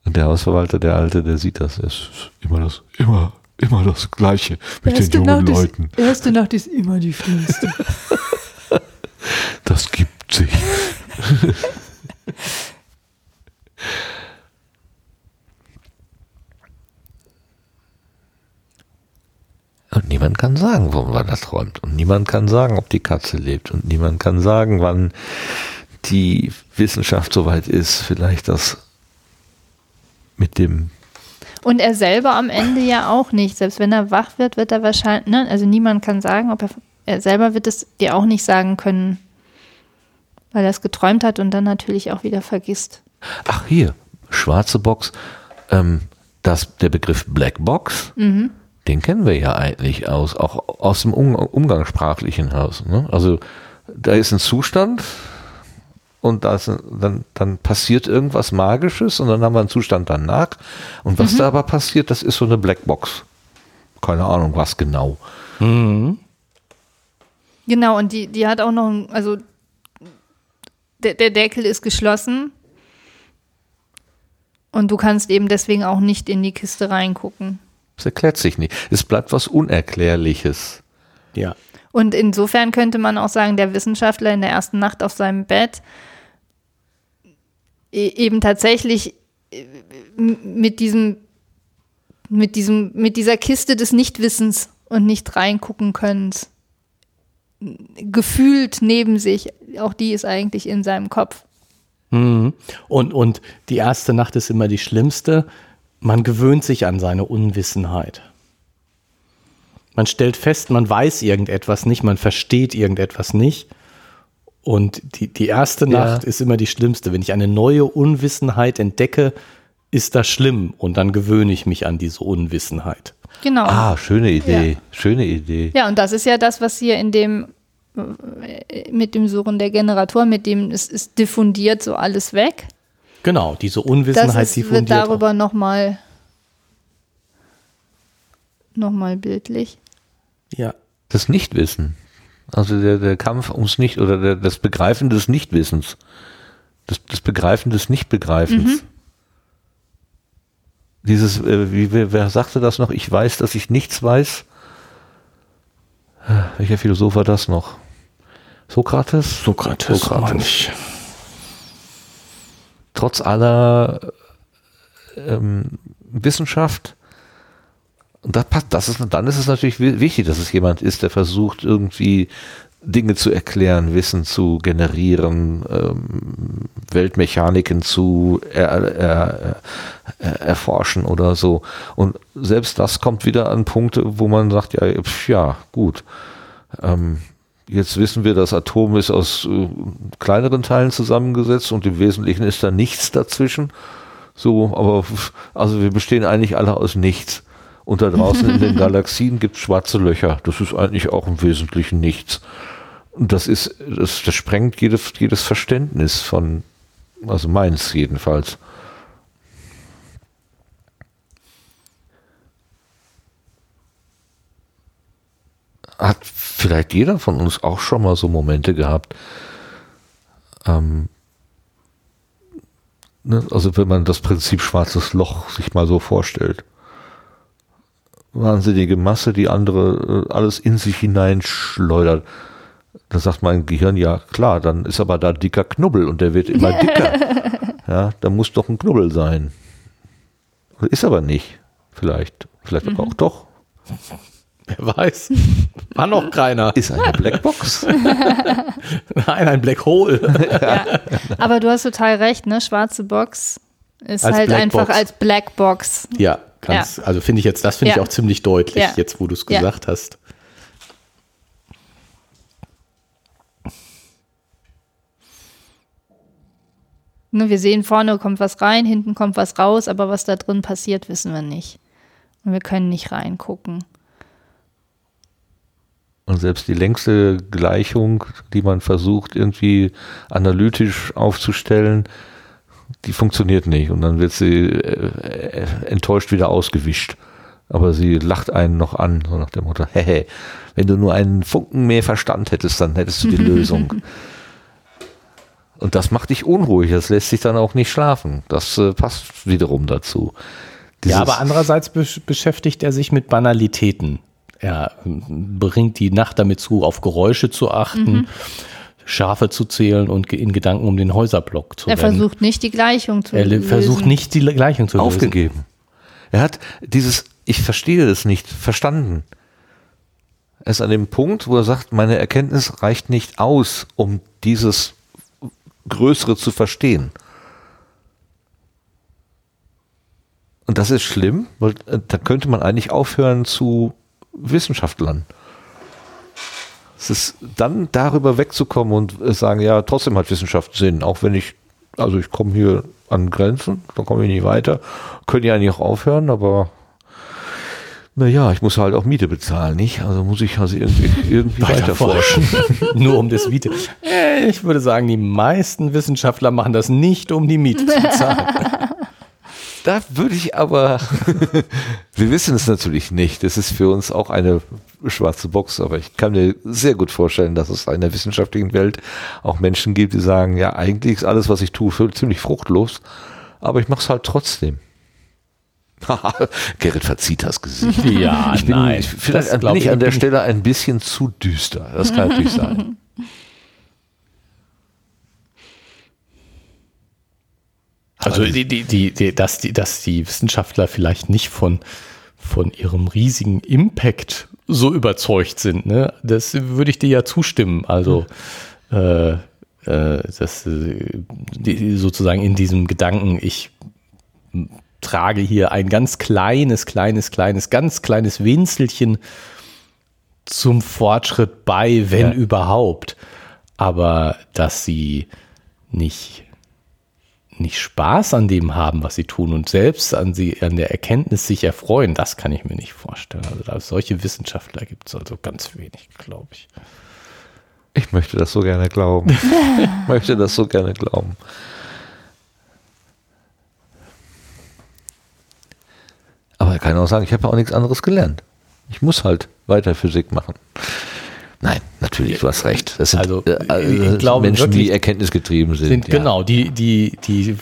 Und der Hausverwalter, der Alte, der sieht das. Es ist immer das, immer, immer das Gleiche mit den jungen Leuten. erste Nacht ist immer die schlimmste. Das gibt sich. Und niemand kann sagen, warum man das träumt. Und niemand kann sagen, ob die Katze lebt. Und niemand kann sagen, wann die Wissenschaft soweit ist, vielleicht das mit dem Und er selber am Ende ja auch nicht. Selbst wenn er wach wird, wird er wahrscheinlich, ne? also niemand kann sagen, ob er, er selber wird es dir auch nicht sagen können, weil er es geträumt hat und dann natürlich auch wieder vergisst. Ach hier, schwarze Box. Ähm, das, der Begriff Black Box, den kennen wir ja eigentlich aus, auch aus dem um, umgangssprachlichen Haus. Ne? Also da ist ein Zustand und da ist, ein- dann, dann passiert irgendwas Magisches und dann haben wir einen Zustand danach. Und was da aber passiert, das ist so eine Black Box. Keine Ahnung, was genau. Mhm. Genau, und die, die hat auch noch, ein- also der, der Deckel ist geschlossen und du kannst eben deswegen auch nicht in die Kiste reingucken. Das erklärt sich nicht. Es bleibt was Unerklärliches. Ja. Und insofern könnte man auch sagen, der Wissenschaftler in der ersten Nacht auf seinem Bett e- eben tatsächlich äh, mit diesem, mit diesem, mit dieser Kiste des Nichtwissens und nicht reingucken Könnens gefühlt neben sich. Auch die ist eigentlich in seinem Kopf. Mhm. Und, und die erste Nacht ist immer die schlimmste. Man gewöhnt sich an seine Unwissenheit. Man stellt fest, man weiß irgendetwas nicht, man versteht irgendetwas nicht. Und die, die erste Ja. Nacht ist immer die schlimmste. Wenn ich eine neue Unwissenheit entdecke, ist das schlimm. Und dann gewöhne ich mich an diese Unwissenheit. Genau. Ah, schöne Idee. Schöne Idee. Ja, und das ist ja das, was hier in dem äh, mit dem Suchen der Generatoren, mit dem es ist diffundiert so alles weg. Genau, diese Unwissenheit das ist, wird darüber nochmal noch mal bildlich. Ja. Das Nichtwissen. Also der, der Kampf ums Nicht oder der, das Begreifen des Nichtwissens. Das, das Begreifen des Nichtbegreifens. Mhm. Dieses, äh, wie, wer, wer sagte das noch? Ich weiß, dass ich nichts weiß. Welcher Philosoph war das noch? Sokrates? Sokrates, Sokrates. Trotz aller ähm, Wissenschaft und das passt, das ist, dann ist es natürlich wichtig, dass es jemand ist, der versucht, irgendwie Dinge zu erklären, Wissen zu generieren, ähm, Weltmechaniken zu er, er, er, erforschen oder so. Und selbst das kommt wieder an Punkte, wo man sagt, ja, pf, ja, gut. Ähm, jetzt wissen wir, das Atom ist aus äh, kleineren Teilen zusammengesetzt und im Wesentlichen ist da nichts dazwischen. So, aber also wir bestehen eigentlich alle aus nichts. Und da draußen in den Galaxien gibt es schwarze Löcher. Das ist eigentlich auch im Wesentlichen nichts. Und das ist, das, das sprengt jedes, jedes Verständnis von, also meins jedenfalls. Hat vielleicht jeder von uns auch schon mal so Momente gehabt, ähm, ne, also wenn man das Prinzip schwarzes Loch sich mal so vorstellt wahnsinnige Masse, die andere äh, alles in sich hineinschleudert. Da sagt mein Gehirn, ja klar, dann ist aber da dicker Knubbel und der wird immer dicker. ja, da muss doch ein Knubbel sein. Ist aber nicht. Vielleicht. Vielleicht mhm. aber auch doch. Wer weiß. War noch keiner. Ist eine Blackbox. Nein, ein Black Hole. ja. Aber du hast total recht, ne? Schwarze Box ist als halt Blackbox. einfach als Blackbox. Ja, Ganz, ja. Also finde ich jetzt, das finde ja. ich auch ziemlich deutlich, ja. jetzt wo du es gesagt hast. Ne, wir sehen vorne kommt was rein, hinten kommt was raus, aber was da drin passiert, wissen wir nicht. Und wir können nicht reingucken. Und selbst die längste Gleichung, die man versucht irgendwie analytisch aufzustellen, die funktioniert nicht und dann wird sie äh, enttäuscht wieder ausgewischt. Aber sie lacht einen noch an, so nach dem Motto, hey, wenn du nur einen Funken mehr Verstand hättest, dann hättest du die Lösung. Und das macht dich unruhig, das lässt sich dann auch nicht schlafen. Das äh, passt wiederum dazu. Dieses ja, aber andererseits beschäftigt er sich mit Banalitäten. Er bringt die Nacht damit zu, auf Geräusche zu achten. Mhm Schafe zu zählen und in Gedanken um den Häuserblock zu Er rennen. versucht nicht die Gleichung zu er lösen. Er versucht nicht die Gleichung zu lösen. Aufgegeben. Er hat dieses Ich verstehe das nicht verstanden. Er ist an dem Punkt, wo er sagt, meine Erkenntnis reicht nicht aus, um dieses Größere zu verstehen. Und das ist schlimm, weil äh, da könnte man eigentlich aufhören zu Wissenschaftlern. Es ist dann darüber wegzukommen und sagen, ja, trotzdem hat Wissenschaft Sinn, auch wenn ich, also ich komme hier an Grenzen, da komme ich nicht weiter, können ja eigentlich auch aufhören, aber naja, ich muss halt auch Miete bezahlen, nicht? Also muss ich also irgendwie, irgendwie weiter, weiter forschen. Nur um das Miete. Äh, ich würde sagen, die meisten Wissenschaftler machen das nicht, um die Miete zu bezahlen. Da würde ich aber, wir wissen es natürlich nicht. Das ist für uns auch eine schwarze Box, aber ich kann mir sehr gut vorstellen, dass es in der wissenschaftlichen Welt auch Menschen gibt, die sagen, ja, eigentlich ist alles, was ich tue, ziemlich fruchtlos, aber ich mache es halt trotzdem. Gerrit verzieht das Gesicht. Ja, ich bin, nein. Ich, vielleicht bin ich an der Stelle ein bisschen zu düster. Das kann natürlich sein. Also, also die, die, die, die, dass, die, dass die Wissenschaftler vielleicht nicht von, von ihrem riesigen Impact so überzeugt sind, ne? das würde ich dir ja zustimmen. Also äh, äh, das, äh, die, sozusagen in diesem Gedanken, ich trage hier ein ganz kleines, kleines, kleines, ganz kleines Winzelchen zum Fortschritt bei, wenn ja. überhaupt. Aber dass sie nicht nicht Spaß an dem haben, was sie tun und selbst an, sie, an der Erkenntnis sich erfreuen, das kann ich mir nicht vorstellen. Also da solche Wissenschaftler gibt es also ganz wenig, glaube ich. Ich möchte das so gerne glauben. ich möchte das so gerne glauben. Aber er kann auch sagen, ich habe auch nichts anderes gelernt. Ich muss halt weiter Physik machen. Nein, natürlich, du hast recht. Das sind Also, äh, ich äh, glaube Menschen, die erkenntnisgetrieben sind. Sind ja. genau, die, die, die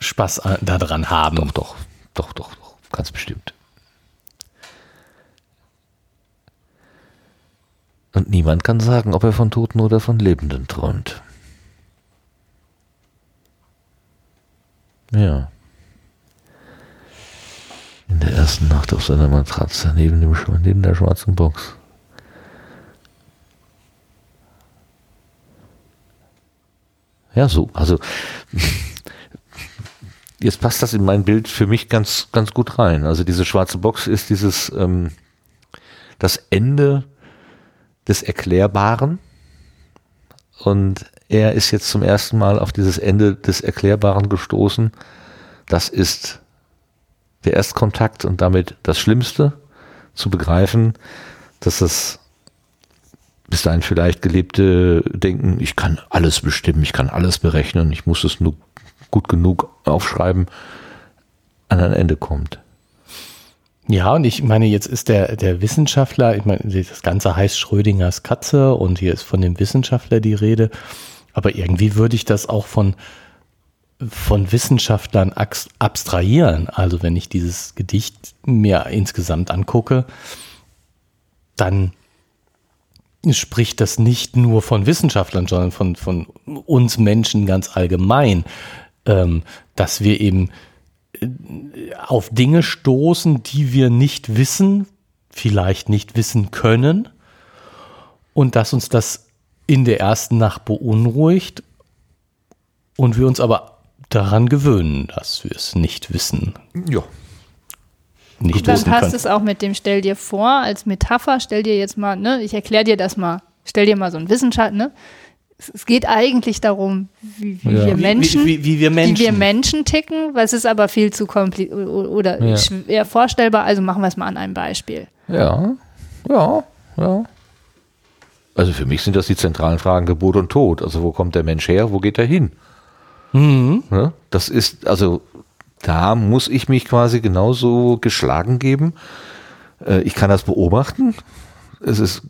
Spaß an- daran haben. Doch, doch, doch, doch, doch, ganz bestimmt. Und niemand kann sagen, ob er von Toten oder von Lebenden träumt. Ja. In der ersten Nacht auf seiner Matratze neben, dem, neben der schwarzen Box. Ja, so. Also jetzt passt das in mein Bild für mich ganz, ganz gut rein. Also diese schwarze Box ist dieses ähm, das Ende des Erklärbaren. Und er ist jetzt zum ersten Mal auf dieses Ende des Erklärbaren gestoßen. Das ist der Erstkontakt und damit das Schlimmste zu begreifen, dass das bis dahin vielleicht gelebte Denken, ich kann alles bestimmen, ich kann alles berechnen, ich muss es nur gut genug aufschreiben, an ein Ende kommt. Ja, und ich meine, jetzt ist der, der Wissenschaftler, ich meine, das Ganze heißt Schrödingers Katze und hier ist von dem Wissenschaftler die Rede, aber irgendwie würde ich das auch von, von Wissenschaftlern abstrahieren. Also wenn ich dieses Gedicht mir insgesamt angucke, dann spricht das nicht nur von Wissenschaftlern, sondern von, von uns Menschen ganz allgemein, ähm, dass wir eben äh, auf Dinge stoßen, die wir nicht wissen, vielleicht nicht wissen können und dass uns das in der ersten Nacht beunruhigt und wir uns aber daran gewöhnen, dass wir es nicht wissen, Ja. Nicht Dann passt können. es auch mit dem Stell dir vor, als Metapher, stell dir jetzt mal, ne, ich erkläre dir das mal, stell dir mal so ein Wissenschaftler, ne? Es, geht eigentlich darum, wie, wie Ja. wir Menschen, wie, wie, wir Menschen. wie wir Menschen ticken, weil es ist aber viel zu kompliziert oder Ja. schwer vorstellbar, also machen wir es mal an einem Beispiel. Ja, ja, ja. Also für mich sind das die zentralen Fragen Geburt und Tod. Also wo kommt der Mensch her, wo geht er hin? Ne? Das ist, also da muss ich mich quasi genauso geschlagen geben. Äh, Ich kann das beobachten, es ist,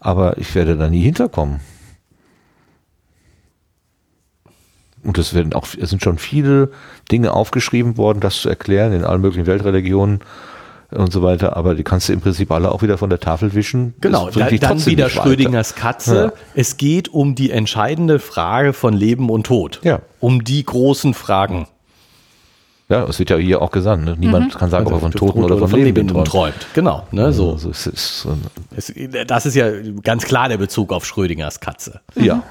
aber ich werde da nie hinterkommen. Und es werden auch, es sind schon viele Dinge aufgeschrieben worden, das zu erklären in allen möglichen Weltreligionen und so weiter, aber die kannst du im Prinzip alle auch wieder von der Tafel wischen. Genau, da, dann wieder. Schrödingers Katze. Ja. Es geht um die entscheidende Frage von Leben und Tod. Ja. Um die großen Fragen. Ja, es wird ja hier auch gesagt, ne? niemand kann sagen, ob er von Toten Tod oder von Lebenden träumt. träumt. Genau, ne, so. Also es ist ein, Es, das ist ja ganz klar der Bezug auf Schrödingers Katze. Ja.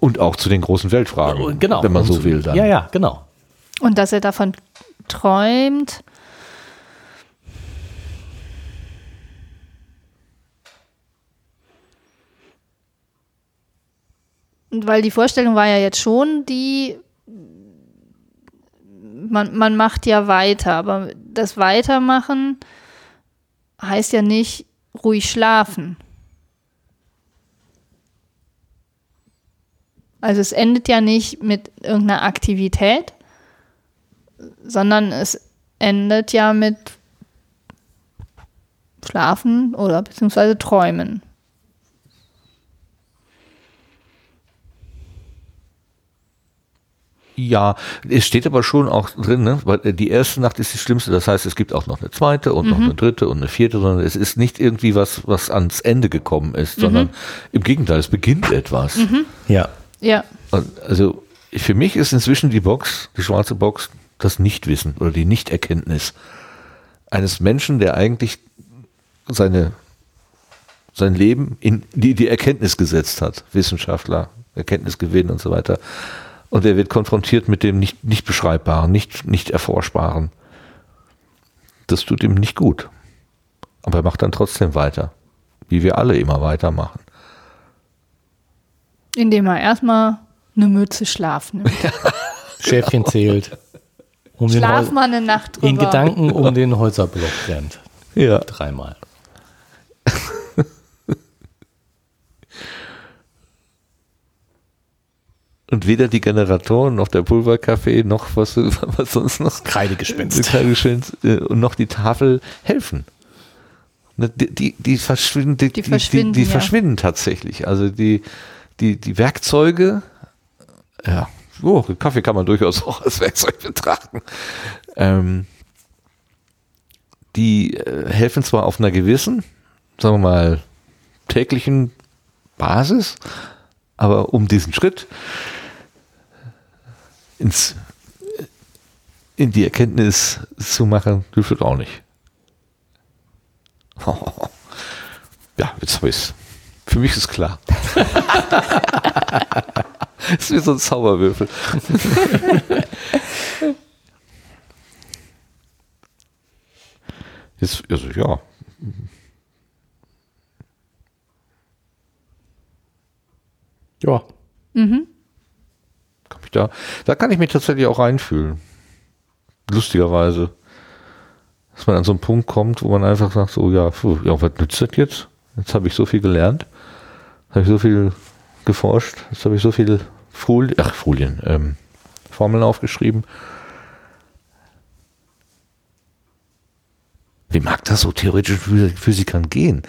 Und auch zu den großen Weltfragen, genau. wenn man so will. Dann. Ja, ja, genau. Und dass er davon träumt, Und weil die Vorstellung war ja jetzt schon die, man, man macht ja weiter, aber das Weitermachen heißt ja nicht ruhig schlafen. Also es endet ja nicht mit irgendeiner Aktivität, sondern es endet ja mit Schlafen oder beziehungsweise Träumen. Ja, es steht aber schon auch drin, ne? weil äh, die erste Nacht ist die schlimmste. Das heißt, es gibt auch noch eine zweite und noch eine dritte und eine vierte, sondern es ist nicht irgendwie was, was ans Ende gekommen ist, sondern im Gegenteil, es beginnt etwas. Ja. Ja, Und Also für mich ist inzwischen die Box, die schwarze Box, das Nichtwissen oder die Nichterkenntnis eines Menschen, der eigentlich seine, sein Leben in die, die Erkenntnis gesetzt hat. Wissenschaftler, Erkenntnisgewinn und so weiter. Und er wird konfrontiert mit dem nicht, nicht beschreibbaren, nicht, nicht erforschbaren. Das tut ihm nicht gut. Aber er macht dann trotzdem weiter. Wie wir alle immer weitermachen. indem er erstmal eine Mütze Schlaf nimmt. Schäfchen zählt. Um Schlaf mal eine Nacht drüber. in Gedanken um den Häuserblock rennt. Ja. Dreimal. Und weder die Generatoren noch der Pulverkaffee noch was, was sonst noch Kreidegespenst. Kreidegespenst äh, und noch die Tafel helfen. Die, die, die, verschwinden, die, Die die, verschwinden, die, die ja. verschwinden tatsächlich. Also die, die, die Werkzeuge, ja, oh, Kaffee kann man durchaus auch als Werkzeug betrachten. Ähm, die äh, helfen zwar auf einer gewissen, sagen wir mal, täglichen Basis, aber um diesen Schritt ins, in die Erkenntnis zu machen, hilft das auch nicht. Ja, jetzt habe ich's. Für mich ist es klar. das ist wie so ein Zauberwürfel. Jetzt, also ja, Ja. kann mich da, da kann ich mich tatsächlich auch reinfühlen. Lustigerweise. Dass man an so einen Punkt kommt, wo man einfach sagt, so, ja, puh, ja was nützt das jetzt? Jetzt habe ich so viel gelernt, habe ich so viel geforscht, jetzt habe ich so viel Folien, ach, Folien, ähm, Formeln aufgeschrieben. Wie mag das so theoretisch Physikern gehen?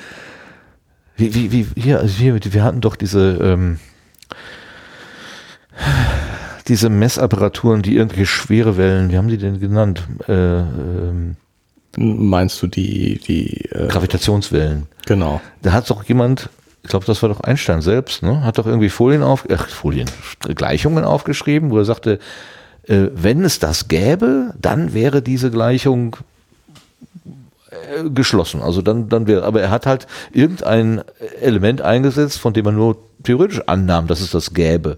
Wie, wie, wie, hier, also wir, wir hatten doch diese, ähm, diese Messapparaturen, die irgendwelche schwere Wellen, wie haben die denn genannt? Äh, ähm, Meinst du die, die, äh, Gravitationswellen. genau. Da hat doch jemand, ich glaube, das war doch Einstein selbst, ne? hat doch irgendwie Folien auf, ach, Folien, Gleichungen aufgeschrieben, wo er sagte, äh, wenn es das gäbe, dann wäre diese Gleichung äh, geschlossen. Also dann, dann wäre, aber er hat halt irgendein Element eingesetzt, von dem man nur theoretisch annahm, dass es das gäbe.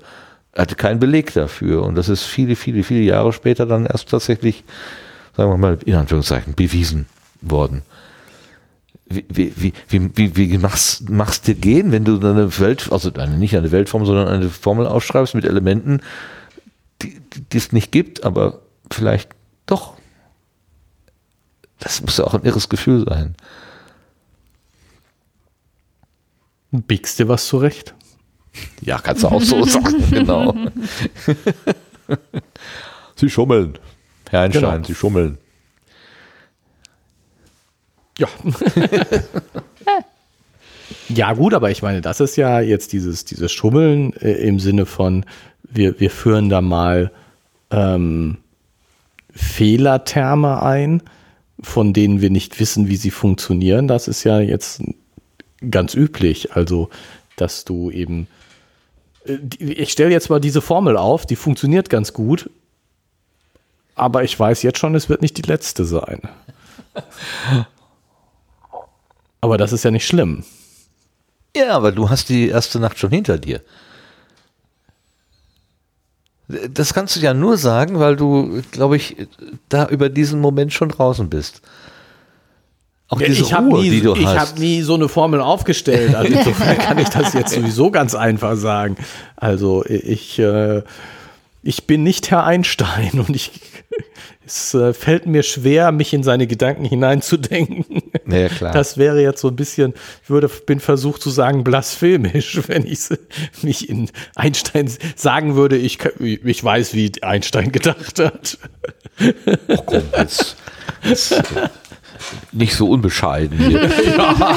Hatte keinen Beleg dafür. Und das ist viele, viele, viele Jahre später dann erst tatsächlich, sagen wir mal, in Anführungszeichen, bewiesen worden. Wie, wie, wie, wie, wie, machst, machst dir gehen, wenn du eine Welt, also eine, nicht eine Weltformel, sondern eine Formel aufschreibst mit Elementen, die, die, die es nicht gibt, aber vielleicht doch. Das muss ja auch ein irres Gefühl sein. Biegst dir was zurecht? Ja, kannst du auch so sagen, genau. Sie schummeln. Herr Einstein, Genau. Sie schummeln. Ja. ja, gut, aber ich meine, das ist ja jetzt dieses, dieses Schummeln äh, im Sinne von, wir, wir führen da mal ähm, Fehlerterme ein, von denen wir nicht wissen, wie sie funktionieren. Das ist ja jetzt ganz üblich. Also, dass du eben. Äh, Ich stelle jetzt mal diese Formel auf, die funktioniert ganz gut. Aber ich weiß jetzt schon, es wird nicht die letzte sein. Aber das ist ja nicht schlimm. Ja, aber du hast die erste Nacht schon hinter dir. Das kannst du ja nur sagen, weil du, glaube ich, da über diesen Moment schon draußen bist. Auch diese ich habe Ruhe, nie, die du ich hast. hab nie so eine Formel aufgestellt. Also insofern kann ich das jetzt sowieso ganz einfach sagen. Also ich, äh, ich bin nicht Herr Einstein und ich, es äh, fällt mir schwer, mich in seine Gedanken hineinzudenken. Ja, klar. Das wäre jetzt so ein bisschen, ich würde, bin versucht zu sagen, blasphemisch, wenn ich mich in Einstein sagen würde, ich, ich weiß, wie Einstein gedacht hat. Ach komm, jetzt, jetzt nicht so unbescheiden hier.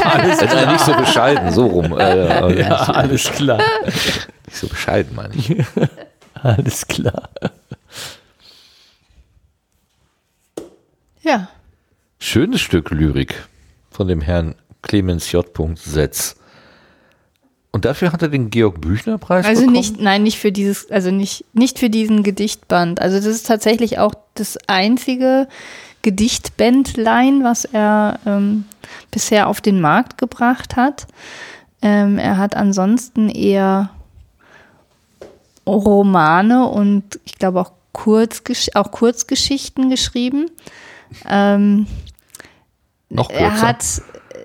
alles, Äh, nicht so bescheiden, so rum. Äh, äh, ja, alles klar. Nicht so bescheiden, meine ich. Alles klar. Ja. Schönes Stück Lyrik von dem Herrn Clemens J. Setz. Und dafür hat er den Georg Büchner Preis Also bekommen? nicht, nein, nicht für dieses, also nicht, nicht für diesen Gedichtband. Also das ist tatsächlich auch das einzige Gedichtbändlein, was er ähm, bisher auf den Markt gebracht hat. Ähm, er hat ansonsten eher Romane und ich glaube auch, Kurzgesch auch Kurzgeschichten geschrieben. Ähm, Noch er kürzer. hat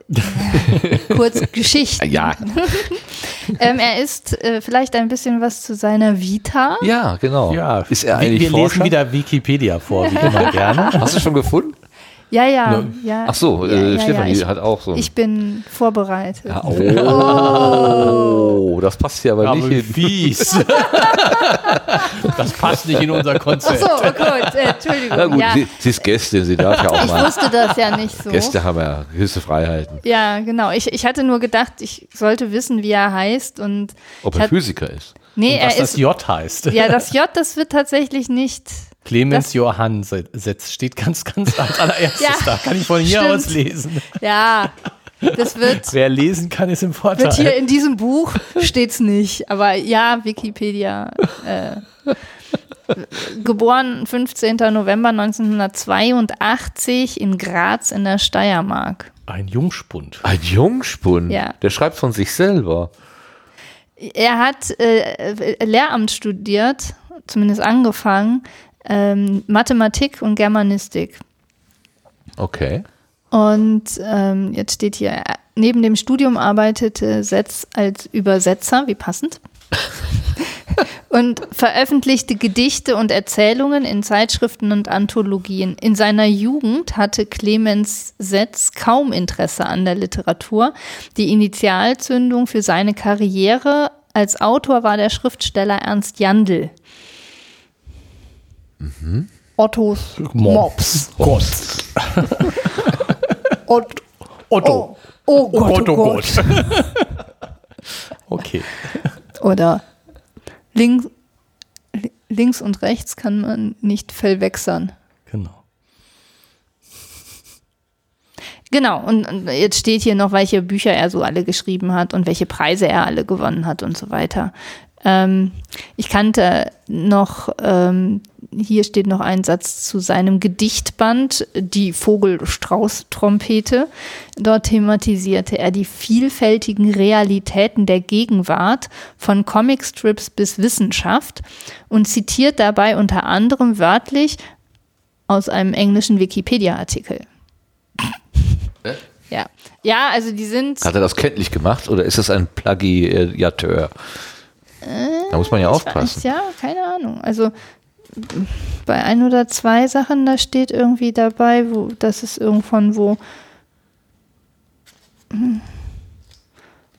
äh, Kurzgeschichten. Ja, Ähm, er ist äh, vielleicht ein bisschen was zu seiner Vita. ja, genau. Ja, Ist er wir, eigentlich wir Forscher? lesen wieder Wikipedia vor, wie immer gerne. Hast du schon gefunden? Ja, ja, Ne. ja. Ach so, ja, äh, ja, Stefanie ja. Ich, hat auch so. ich bin vorbereitet. ja, oh, das passt ja aber Aber nicht fies. Das passt nicht in unser Ach Konzept. so, oh gut, äh, Entschuldigung. Na gut, ja. sie, sie ist Gästin, sie darf ja auch Ich mal. wusste das ja nicht so. Gäste haben ja gewisse Freiheiten. Ja, genau. Ich, ich hatte nur gedacht, ich sollte wissen, wie er heißt. Und Ob ich er hat- Physiker ist. nee, Und was er das ist. J heißt. Ja, das J, das wird tatsächlich nicht. Clemens das- Johann steht ganz, ganz als allererstes Ja, da. Kann ich von hier stimmt. aus lesen. Ja, das wird. Wer lesen kann, ist im Vorteil. Wird hier in diesem Buch steht's nicht, aber ja, Wikipedia. Äh, geboren 15. November 1982 in Graz in der Steiermark. Ein Jungspund. Ein Jungspund. Ja. Der schreibt von sich selber. Er hat äh, Lehramt studiert, zumindest angefangen, ähm, Mathematik und Germanistik. Okay. Und ähm, jetzt steht hier, neben dem Studium arbeitete Setz als Übersetzer, wie passend, und veröffentlichte Gedichte und Erzählungen in Zeitschriften und Anthologien. In seiner Jugend hatte Clemens Setz kaum Interesse an der Literatur. Die Initialzündung für seine Karriere als Autor war der Schriftsteller Ernst Jandl. Ottos Mops. Gott. Ott Otto. oh, oh Gott, oh Gott. Okay. Oder links, li- links und rechts kann man nicht verwechseln. Genau. Genau, und, und jetzt steht hier noch, welche Bücher er so alle geschrieben hat und welche Preise er alle gewonnen hat und so weiter. Ähm, ich kannte noch, ähm, hier steht noch ein Satz zu seinem Gedichtband, die Vogel-Strauß-Trompete. Dort thematisierte er die vielfältigen Realitäten der Gegenwart, von Comicstrips bis Wissenschaft und zitiert dabei unter anderem wörtlich aus einem englischen Wikipedia-Artikel. Ja. ja, also die sind. Hat er das kenntlich gemacht oder ist das ein Plagiateur? Da muss man ja aufpassen. Ja, keine Ahnung. Also bei ein oder zwei Sachen, da steht irgendwie dabei, wo das ist irgendwann wo. Hm.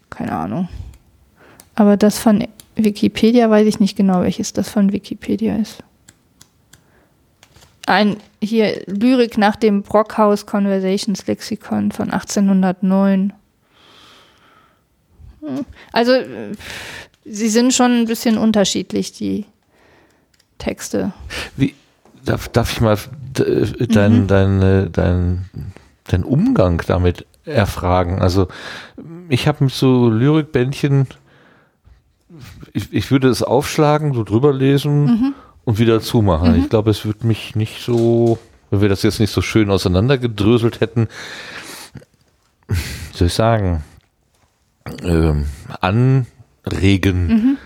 Keine Ahnung. Aber das von Wikipedia weiß ich nicht genau, welches das von Wikipedia ist. Ein hier Lyrik nach dem Brockhaus Conversations Lexikon von 1809. Hm. Also äh, sie sind schon ein bisschen unterschiedlich, die Texte. Wie, darf, darf ich mal d- dein, dein, äh, dein, dein Umgang damit erfragen? Also ich habe mit so Lyrikbändchen, ich, ich würde es aufschlagen, so drüber lesen und wieder zumachen. Ich glaube, es würde mich nicht so, wenn wir das jetzt nicht so schön auseinandergedröselt hätten, soll ich sagen, ähm, anregen.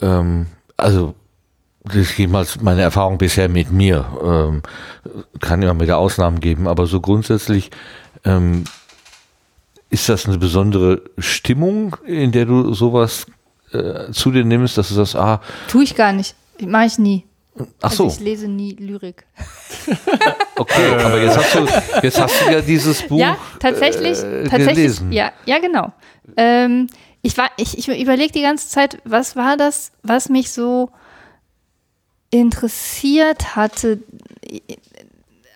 Ähm, also das ist jemals meine Erfahrung bisher mit mir. Ähm, kann immer wieder Ausnahmen geben, aber so grundsätzlich ähm, ist das eine besondere Stimmung, in der du sowas äh, zu dir nimmst, dass du sagst, ah, Tue ich gar nicht. Mache ich nie. ach so, Also ich lese nie Lyrik. okay, aber jetzt hast du, jetzt hast du ja dieses Buch ja, tatsächlich, äh, tatsächlich. gelesen. Ja, ja, genau. Ähm, ich war, ich, ich überlege die ganze Zeit, was war das, was mich so interessiert hatte,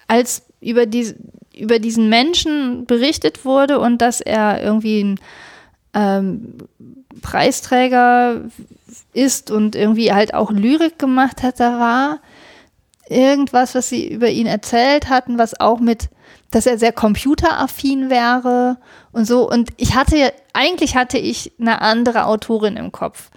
als über, die, über diesen Menschen berichtet wurde und dass er irgendwie ein ähm, Preisträger ist und irgendwie halt auch Lyrik gemacht hat, da war irgendwas, was sie über ihn erzählt hatten, was auch mit, dass er sehr computeraffin wäre und so. Und ich hatte, eigentlich hatte ich eine andere Autorin im Kopf.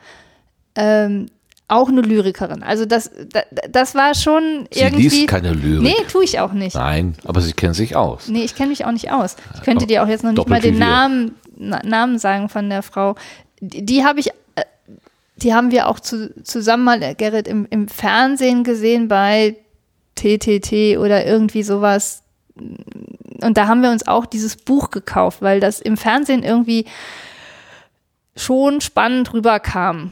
Ähm, auch eine Lyrikerin. Also das, das, das war schon Sie irgendwie. liest keine Lyrik. Nee, tue ich auch nicht. Nein, aber sie kennt sich aus. Nee, ich kenne mich auch nicht aus. Ich könnte dir auch jetzt noch nicht mal den. Namen, Na, Namen sagen von der Frau. Die, die habe ich, äh, die haben wir auch zu, zusammen mal, äh, Gerrit, im, im Fernsehen gesehen bei TTT oder irgendwie sowas. Und da haben wir uns auch dieses Buch gekauft, weil das im Fernsehen irgendwie schon spannend rüberkam.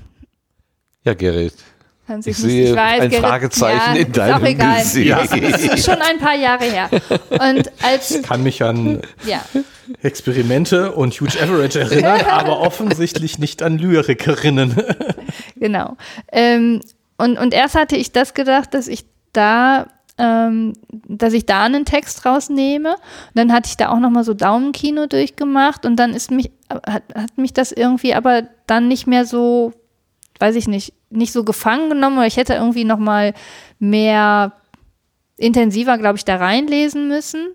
Ja, Gerrit. Kann Ich sich nicht- sehe weiß, ein Gerrit, Fragezeichen in ist auch deinem egal. Gesicht. Ja, es ist schon ein paar Jahre her. Und als, Kann mich an ja, Experimente und Huge Average erinnern, aber offensichtlich nicht an Lyrikerinnen. Genau. Ähm, und, und erst hatte ich das gedacht, dass ich da ähm, dass ich da einen Text rausnehme. Und dann hatte ich da auch nochmal so Daumenkino durchgemacht und dann ist mich, hat, hat mich das irgendwie aber dann nicht mehr so, weiß ich nicht, nicht so gefangen genommen oder ich hätte irgendwie nochmal mehr intensiver, glaube ich, da reinlesen müssen.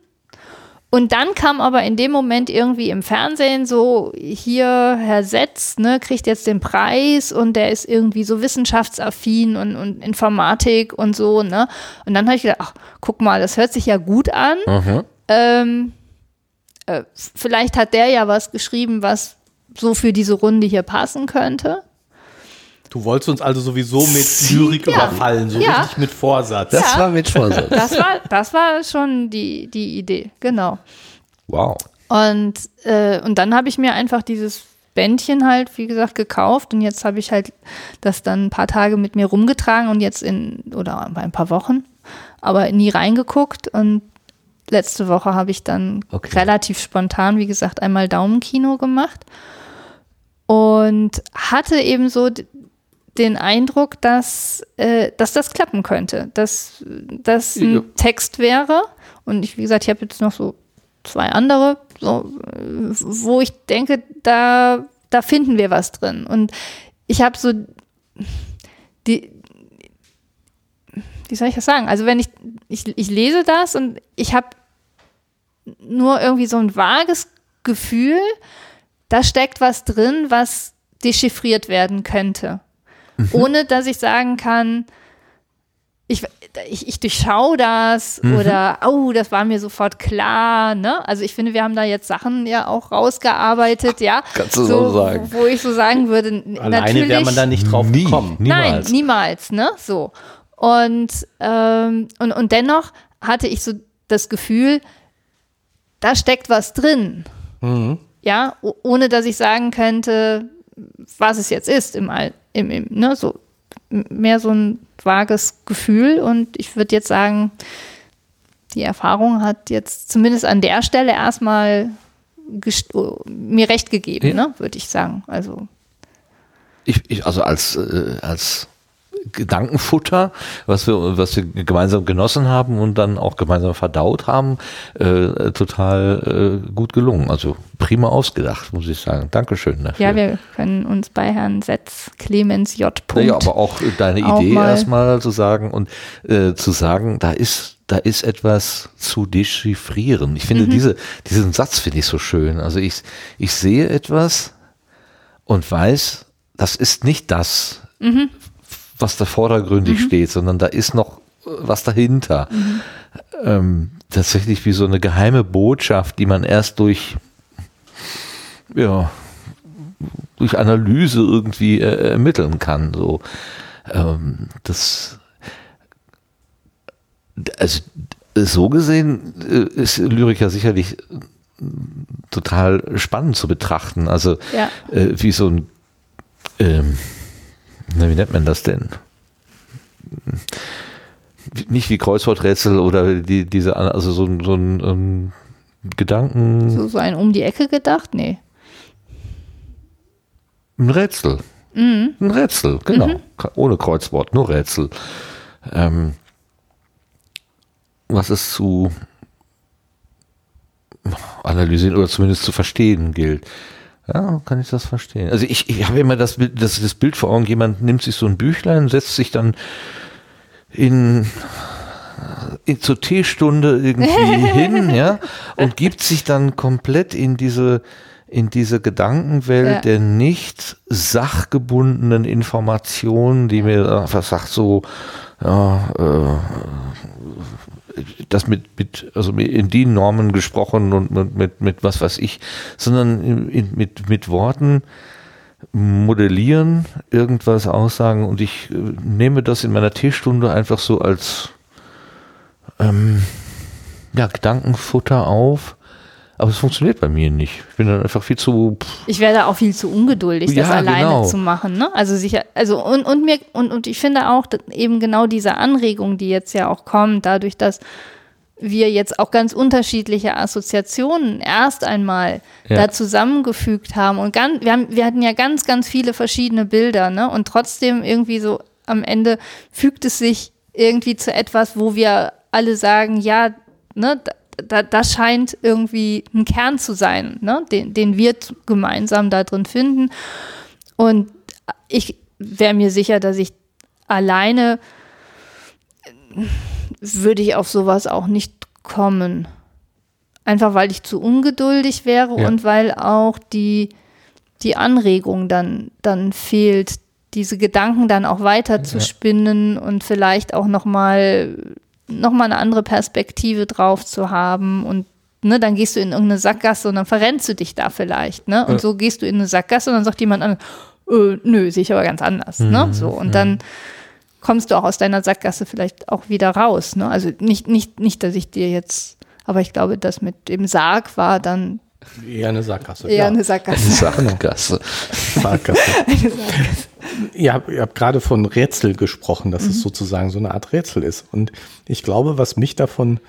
Und dann kam aber in dem Moment irgendwie im Fernsehen so, hier Herr Setz, ne, kriegt jetzt den Preis und der ist irgendwie so wissenschaftsaffin und, und Informatik und so, ne. Und dann habe ich gedacht, ach, guck mal, das hört sich ja gut an. Mhm. Ähm, äh, vielleicht hat der ja was geschrieben, was so für diese Runde hier passen könnte. Du wolltest uns also sowieso mit Lyrik ja. überfallen, so ja. richtig mit Vorsatz. Das ja. war mit Vorsatz. Das war, das war schon die, die Idee, genau. Wow. Und, äh, und dann habe ich mir einfach dieses Bändchen halt, wie gesagt, gekauft und jetzt habe ich halt das dann ein paar Tage mit mir rumgetragen und jetzt in, oder ein paar Wochen, aber nie reingeguckt und letzte Woche habe ich dann okay. relativ spontan, wie gesagt, einmal Daumenkino gemacht und hatte eben so den Eindruck, dass, äh, dass das klappen könnte, dass das ein ja. Text wäre. Und ich, wie gesagt, ich habe jetzt noch so zwei andere, so, wo ich denke, da, da finden wir was drin. Und ich habe so die, wie soll ich das sagen? Also wenn ich, ich, ich lese das und ich habe nur irgendwie so ein vages Gefühl, da steckt was drin, was dechiffriert werden könnte mhm. ohne dass ich sagen kann, ich, ich, ich durchschaue das mhm. oder, oh, das war mir sofort klar. Ne? Also ich finde, wir haben da jetzt Sachen ja auch rausgearbeitet, ja. Kannst du so, so sagen. Wo ich so sagen würde, Alleine wäre man da nicht drauf Nie, gekommen. Niemals. Nein, niemals, ne? So. Und, ähm, und, und dennoch hatte ich so das Gefühl, da steckt was drin. Mhm. Ja, ohne dass ich sagen könnte, was es jetzt ist im, All, im, im ne, so mehr so ein vages Gefühl und ich würde jetzt sagen, die Erfahrung hat jetzt zumindest an der Stelle erstmal mir recht gegeben, ja. ne, würde ich sagen. Also ich, ich also als äh, als Gedankenfutter, was wir, was wir gemeinsam genossen haben und dann auch gemeinsam verdaut haben, äh, total äh, gut gelungen. Also prima ausgedacht, muss ich sagen. Dankeschön dafür. Ja, wir können uns bei Herrn Setz Clemens J. Ja, aber auch deine auch Idee erstmal zu sagen und äh, zu sagen, da ist da ist etwas zu dechiffrieren. Ich finde mhm. diese, diesen Satz finde ich so schön. Also ich, ich sehe etwas und weiß, das ist nicht das, mhm was da vordergründig mhm. steht, sondern da ist noch äh, was dahinter. Mhm. Ähm, tatsächlich wie so eine geheime Botschaft, die man erst durch, ja, durch Analyse irgendwie äh, ermitteln kann. So, ähm, das, also so gesehen äh, ist Lyrik ja sicherlich total spannend zu betrachten. Also ja. äh, wie so ein ähm, na, wie nennt man das denn? Nicht wie Kreuzworträtsel oder die, diese, also so, so ein um, ähm, Gedanken. So, so ein um die Ecke gedacht? Nee. Ein Rätsel. Mhm. Ein Rätsel, genau. Mhm. Ohne Kreuzwort, nur Rätsel. Ähm, was es zu analysieren oder zumindest zu verstehen gilt. Ja, kann ich das verstehen. Also ich, ich habe immer das, das, das Bild vor Augen, jemand nimmt sich so ein Büchlein, setzt sich dann in, in zur Teestunde irgendwie hin, ja, und gibt sich dann komplett in diese in diese Gedankenwelt ja. der nicht sachgebundenen Informationen, die mir einfach sagt so, ja, äh, das mit, mit, also in die Normen gesprochen und mit, mit, mit was weiß ich, sondern in, mit, mit Worten modellieren, irgendwas aussagen. Und ich äh, nehme das in meiner Teestunde einfach so als ähm, ja, Gedankenfutter auf aber es funktioniert bei mir nicht. Ich bin dann einfach viel zu. Pff. Ich werde auch viel zu ungeduldig, ja, das alleine genau. zu machen. Ne? Also sicher, also und, und mir, und, und ich finde auch eben genau diese Anregung, die jetzt ja auch kommt, dadurch, dass wir jetzt auch ganz unterschiedliche Assoziationen erst einmal ja. da zusammengefügt haben und ganz, wir, haben, wir hatten ja ganz, ganz viele verschiedene Bilder, ne? Und trotzdem irgendwie so am Ende fügt es sich irgendwie zu etwas, wo wir alle sagen, ja, ne, da, das scheint irgendwie ein Kern zu sein, ne, den, den wir gemeinsam da drin finden. Und ich wäre mir sicher, dass ich alleine würde ich auf sowas auch nicht kommen. Einfach weil ich zu ungeduldig wäre ja. und weil auch die, die Anregung dann, dann fehlt, diese Gedanken dann auch weiter zu spinnen und vielleicht auch nochmal noch mal eine andere Perspektive drauf zu haben und ne, dann gehst du in irgendeine Sackgasse und dann verrennst du dich da vielleicht, ne? Und ja. so gehst du in eine Sackgasse und dann sagt jemand an, äh, nö, sehe ich aber ganz anders, ne? mhm. ne? So und mhm. dann kommst du auch aus deiner Sackgasse vielleicht auch wieder raus, ne? Also nicht nicht nicht, dass ich dir jetzt, aber ich glaube, das mit dem Sarg war dann Eher eine Sackgasse. Eher ja. eine Sackgasse. Eine Sackgasse. Sackgasse. eine Sackgasse. Ihr habt, ihr habt gerade von Rätsel gesprochen, dass mhm. es sozusagen so eine Art Rätsel ist. Und ich glaube, was mich davon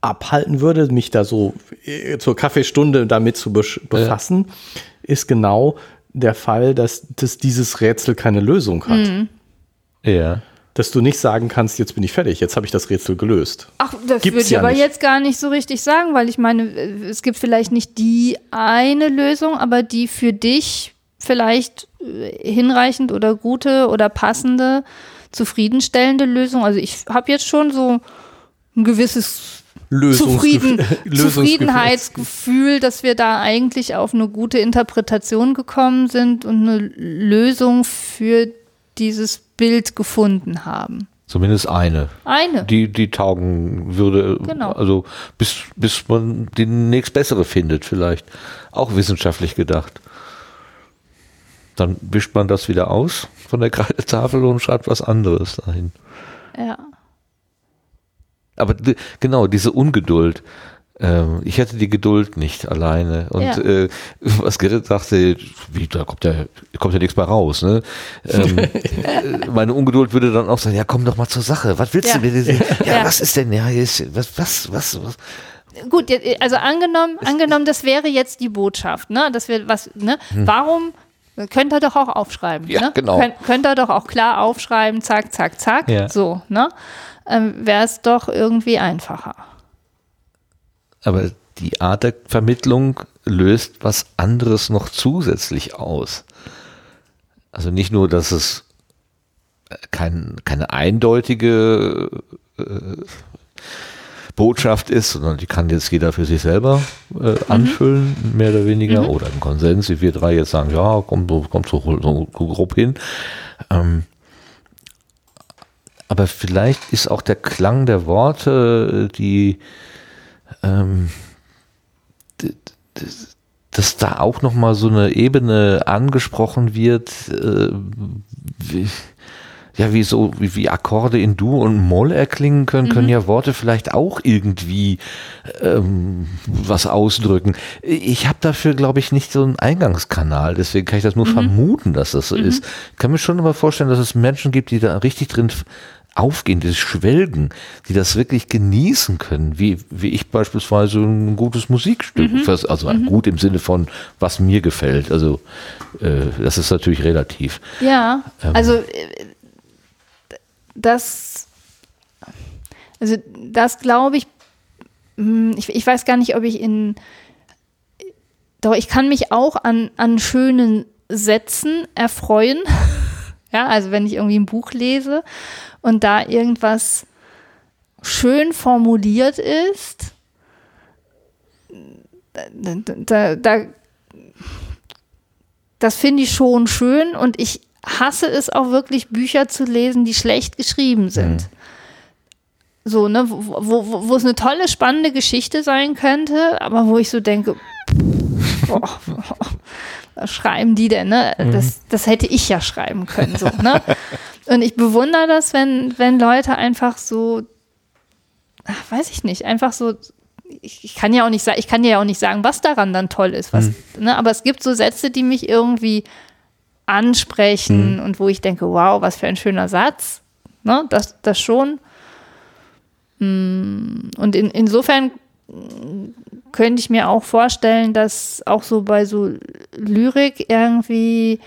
abhalten würde, mich da so äh, zur Kaffeestunde damit zu befassen, ja. ist genau der Fall, dass, dass dieses Rätsel keine Lösung hat. Mhm. Ja dass du nicht sagen kannst, jetzt bin ich fertig, jetzt habe ich das Rätsel gelöst. Ach, das würde ich ja aber nicht. jetzt gar nicht so richtig sagen, weil ich meine, es gibt vielleicht nicht die eine Lösung, aber die für dich vielleicht äh, hinreichend oder gute oder passende, zufriedenstellende Lösung. Also ich habe jetzt schon so ein gewisses Zufrieden, Zufriedenheitsgefühl, dass wir da eigentlich auf eine gute Interpretation gekommen sind und eine Lösung für dieses Bild gefunden haben. Zumindest eine. Eine. Die, die taugen würde. Genau. Also bis, bis man die nächst bessere findet, vielleicht. Auch wissenschaftlich gedacht. Dann wischt man das wieder aus von der Kreidetafel und schreibt was anderes dahin. Ja. Aber genau, diese Ungeduld. Ähm, ich hätte die Geduld nicht alleine. Und ja. äh, was Gerrit sagte, wie, da kommt ja, kommt ja nichts mehr raus. Ne? Ähm, äh, meine Ungeduld würde dann auch sagen, ja, komm doch mal zur Sache. Was willst ja. du mir? Ja, ja, was ist denn? Ja, ist, was, was, was, was? Gut, also angenommen, angenommen, das wäre jetzt die Botschaft, ne? Dass wir was, ne? Hm. Warum könnt ihr doch auch aufschreiben. Ja, ne? genau. Könnt, könnt ihr doch auch klar aufschreiben, zack, zack, zack. So, ne? Ähm, Wäre es doch irgendwie einfacher. Aber die Art der Vermittlung löst was anderes noch zusätzlich aus. Also nicht nur, dass es kein, keine eindeutige äh, Botschaft ist, sondern die kann jetzt jeder für sich selber äh, mhm. anfüllen, mhm. mehr oder weniger, mhm. oder ein Konsens, wie wir drei jetzt sagen, ja, kommt, kommt so, so grob hin. Ähm, aber vielleicht ist auch der Klang der Worte, die ähm, dass da auch noch mal so eine Ebene angesprochen wird, äh, wie, ja, wie so, wie, wie Akkorde in Du und Moll erklingen können, mhm. können ja Worte vielleicht auch irgendwie ähm, was ausdrücken. Ich habe dafür, glaube ich, nicht so einen Eingangskanal, deswegen kann ich das nur mhm. vermuten, dass das so mhm. ist. Ich kann mir schon immer vorstellen, dass es Menschen gibt, die da richtig drin aufgehen, dieses Schwelgen, die das wirklich genießen können, wie, wie ich beispielsweise ein gutes Musikstück, mhm. also mhm. gut im Sinne von, was mir gefällt. Also äh, das ist natürlich relativ. Ja, ähm, also äh, das, also das glaube ich, hm, ich, ich weiß gar nicht, ob ich in, doch ich kann mich auch an, an schönen Sätzen erfreuen. Ja, also wenn ich irgendwie ein Buch lese und da irgendwas schön formuliert ist, da, da, das finde ich schon schön und ich hasse es auch wirklich, Bücher zu lesen, die schlecht geschrieben sind. Mhm. So, ne, wo, wo, wo es eine tolle, spannende Geschichte sein könnte, aber wo ich so denke, boah, was schreiben die denn, ne? Mhm. Das, das hätte ich ja schreiben können, so, ne? Und ich bewundere das, wenn, wenn Leute einfach so, ach, weiß ich nicht, einfach so, ich, ich, kann ja auch nicht sagen, ich kann ja auch nicht sagen, was daran dann toll ist, was, mhm. ne? Aber es gibt so Sätze, die mich irgendwie ansprechen mhm. und wo ich denke, wow, was für ein schöner Satz, ne? Das, das schon. Mm, und in, insofern könnte ich mir auch vorstellen, dass auch so bei so Lyrik irgendwie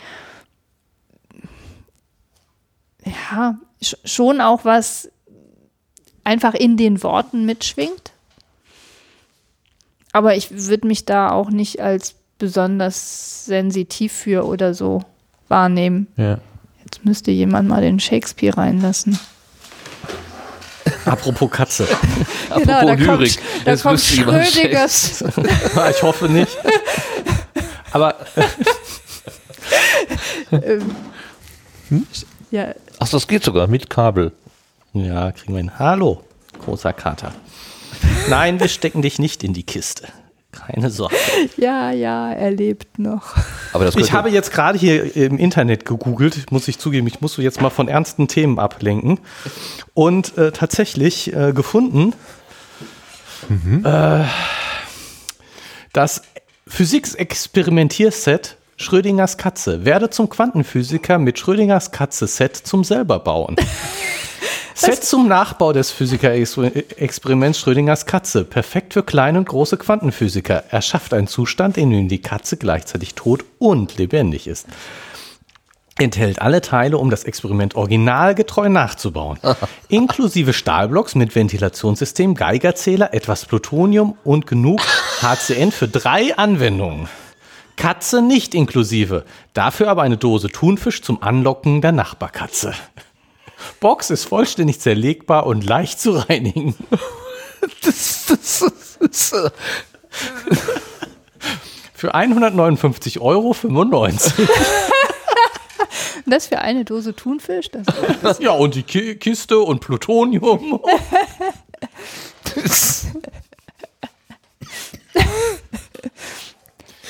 ja, sch schon auch was einfach in den Worten mitschwingt. Aber ich würde mich da auch nicht als besonders sensitiv für oder so wahrnehmen. Ja. Jetzt müsste jemand mal den Shakespeare reinlassen. Apropos Katze. Genau, da Lyrik. kommt, da Jetzt kommt Schrödingers. ich hoffe nicht. Aber Ja, Ach, das geht sogar mit Kabel. ja, kriegen wir hin. Hallo, großer Kater. Nein, wir stecken dich nicht in die Kiste. Keine Sorge. ja, ja, er lebt noch. Aber das Ich habe jetzt gerade hier im Internet gegoogelt, muss ich zugeben, ich muss jetzt mal von ernsten Themen ablenken und äh, tatsächlich äh, gefunden, äh, das Physiksexperimentierset Schrödingers Katze werde zum Quantenphysiker mit Schrödingers Katze Set zum selber bauen. Set zum Nachbau des Physikerexperiments Schrödingers Katze. Perfekt für kleine und große Quantenphysiker. Er schafft einen Zustand, in dem die Katze gleichzeitig tot und lebendig ist. Enthält alle Teile, um das Experiment originalgetreu nachzubauen. Inklusive Stahlblocks mit Ventilationssystem, Geigerzähler, etwas Plutonium und genug HCN für drei Anwendungen. Katze nicht inklusive. Dafür aber eine Dose Thunfisch zum Anlocken der Nachbarkatze. Box ist vollständig zerlegbar und leicht zu reinigen. das, das, das, das, Für 159,95 Euro. Das für eine Dose Thunfisch? Das Ja, und die Ki Kiste und Plutonium.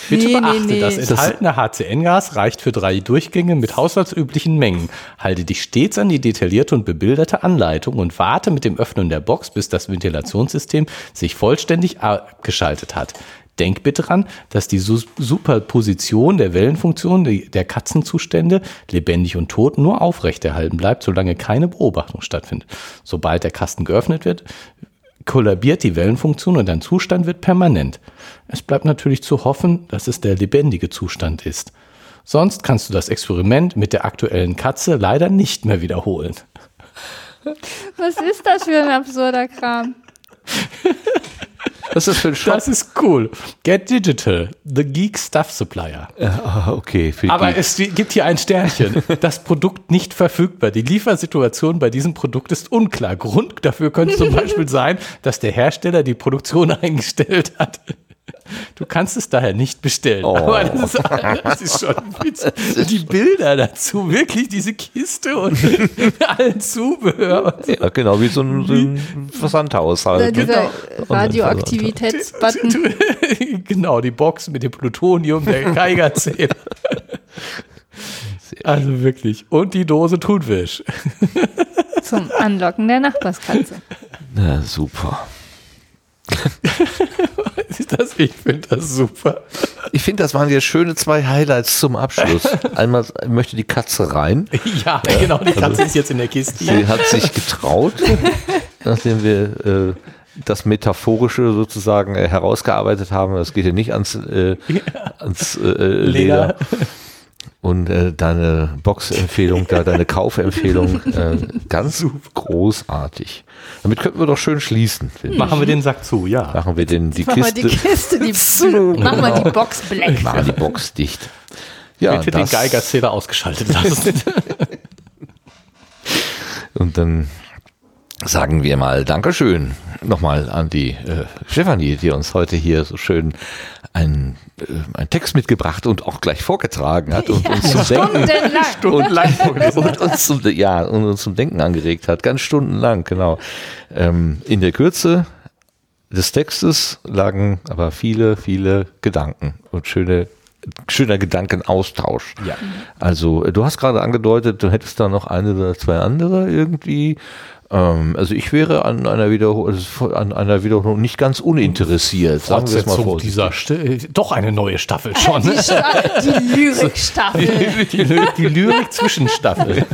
Bitte Nee, nee, beachte, nee. das Das- enthaltene HCN-Gas reicht für drei Durchgänge mit haushaltsüblichen Mengen. Halte dich stets an die detaillierte und bebilderte Anleitung und warte mit dem Öffnen der Box, bis das Ventilationssystem sich vollständig abgeschaltet hat. Denk bitte dran, dass die Su- Superposition der Wellenfunktion der Katzenzustände, lebendig und tot, nur aufrechterhalten bleibt, solange keine Beobachtung stattfindet. Sobald der Kasten geöffnet wird, kollabiert die Wellenfunktion und dein Zustand wird permanent. Es bleibt natürlich zu hoffen, dass es der lebendige Zustand ist. Sonst kannst du das Experiment mit der aktuellen Katze leider nicht mehr wiederholen. Was ist das für ein absurder Kram? was ist das für ein Shop? Das ist cool. Get Digital, the Geek Stuff Supplier. Ah, okay, für die Aber Geeks. es gibt hier ein Sternchen. Das Produkt nicht verfügbar. Die Liefersituation bei diesem Produkt ist unklar. Grund dafür könnte zum Beispiel sein, dass der Hersteller die Produktion eingestellt hat. Du kannst es daher nicht bestellen. Oh. Aber das ist, das ist schon witzig. Die Bilder dazu, wirklich diese Kiste und allen Zubehör. So. ja, genau, wie so ein, so ein Versandhaus halt. dieser Radioaktivitätsbutton. genau, die Box mit dem Plutonium, der Geigerzähler. Also wirklich. Und die Dose Thunfisch. Zum Anlocken der Nachbarskatze. Ja, super. Das, ich finde das super. Ich finde, das waren jetzt schöne zwei Highlights zum Abschluss. Einmal möchte die Katze rein. Ja, genau, die Katze ist jetzt in der Kiste. Sie hat sich getraut, nachdem wir äh, das Metaphorische sozusagen äh, herausgearbeitet haben. Das geht ja nicht ans, äh, ans äh, Leder. Leder. Und äh, deine Box-Empfehlung, da deine Kaufempfehlung, äh, ganz großartig. Damit könnten wir doch schön schließen. finde ich. Machen wir den Sack zu, ja. Machen wir den, die Machen wir Kiste, die Kiste, die Machen wir die Box black. machen die Box dicht. Ja, Bitte den Geigerzähler ausgeschaltet lassen. Und dann sagen wir mal Dankeschön nochmal an die äh, Stefanie, die uns heute hier so schön einen, äh, einen Text mitgebracht und auch gleich vorgetragen hat und uns zum Denken Stundenlang. und, und uns zum, ja, und uns zum Denken angeregt hat, ganz stundenlang, genau. Ähm, in der Kürze des Textes lagen aber viele, viele Gedanken und schöne schöner Gedankenaustausch. Ja. Also äh, du hast gerade angedeutet, du hättest da noch eine oder zwei andere irgendwie. Ähm, also ich wäre an einer, Wiederhol an einer Wiederholung nicht ganz uninteressiert. Sagen wir es mal vorsichtig. dieser St doch eine neue Staffel schon. Die, Sta- die Lyrikstaffel. Die, Ly- die Lyrik-Zwischenstaffel.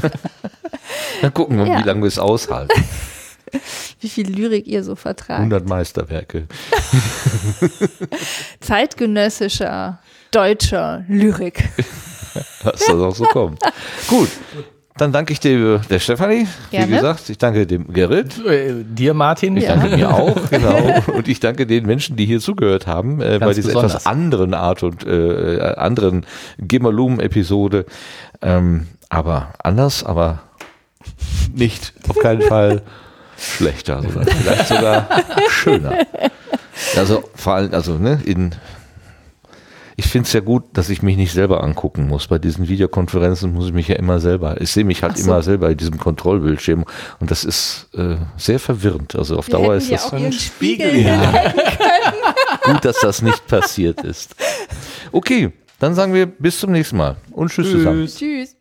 Dann gucken wir, Ja. wie lange wir es aushalten. Wie viel Lyrik ihr so vertragt. 100 Meisterwerke. Zeitgenössischer deutscher Lyrik. Was das auch so kommt. Gut. Dann danke ich dir, der Stefanie, Gerne. wie gesagt. Ich danke dem Gerrit. Äh, dir, Martin. Ich danke mir auch, genau. Und ich danke den Menschen, die hier zugehört haben, äh, bei dieser besonders. etwas anderen Art und äh, anderen Gemalum-Episode. Ähm, aber anders, aber nicht, auf keinen Fall schlechter, sondern vielleicht sogar schöner. Also vor allem, also ne, in ich finde es ja gut, dass ich mich nicht selber angucken muss. Bei diesen Videokonferenzen muss ich mich ja immer selber, ich sehe mich halt so. immer selber in diesem Kontrollbildschirm und das ist äh, sehr verwirrend. Also auf Dauer ist das ihren Spiegel, Spiegel ja. gut, dass das nicht passiert ist. Okay, dann sagen wir bis zum nächsten Mal und tschüss. zusammen. Tschüss.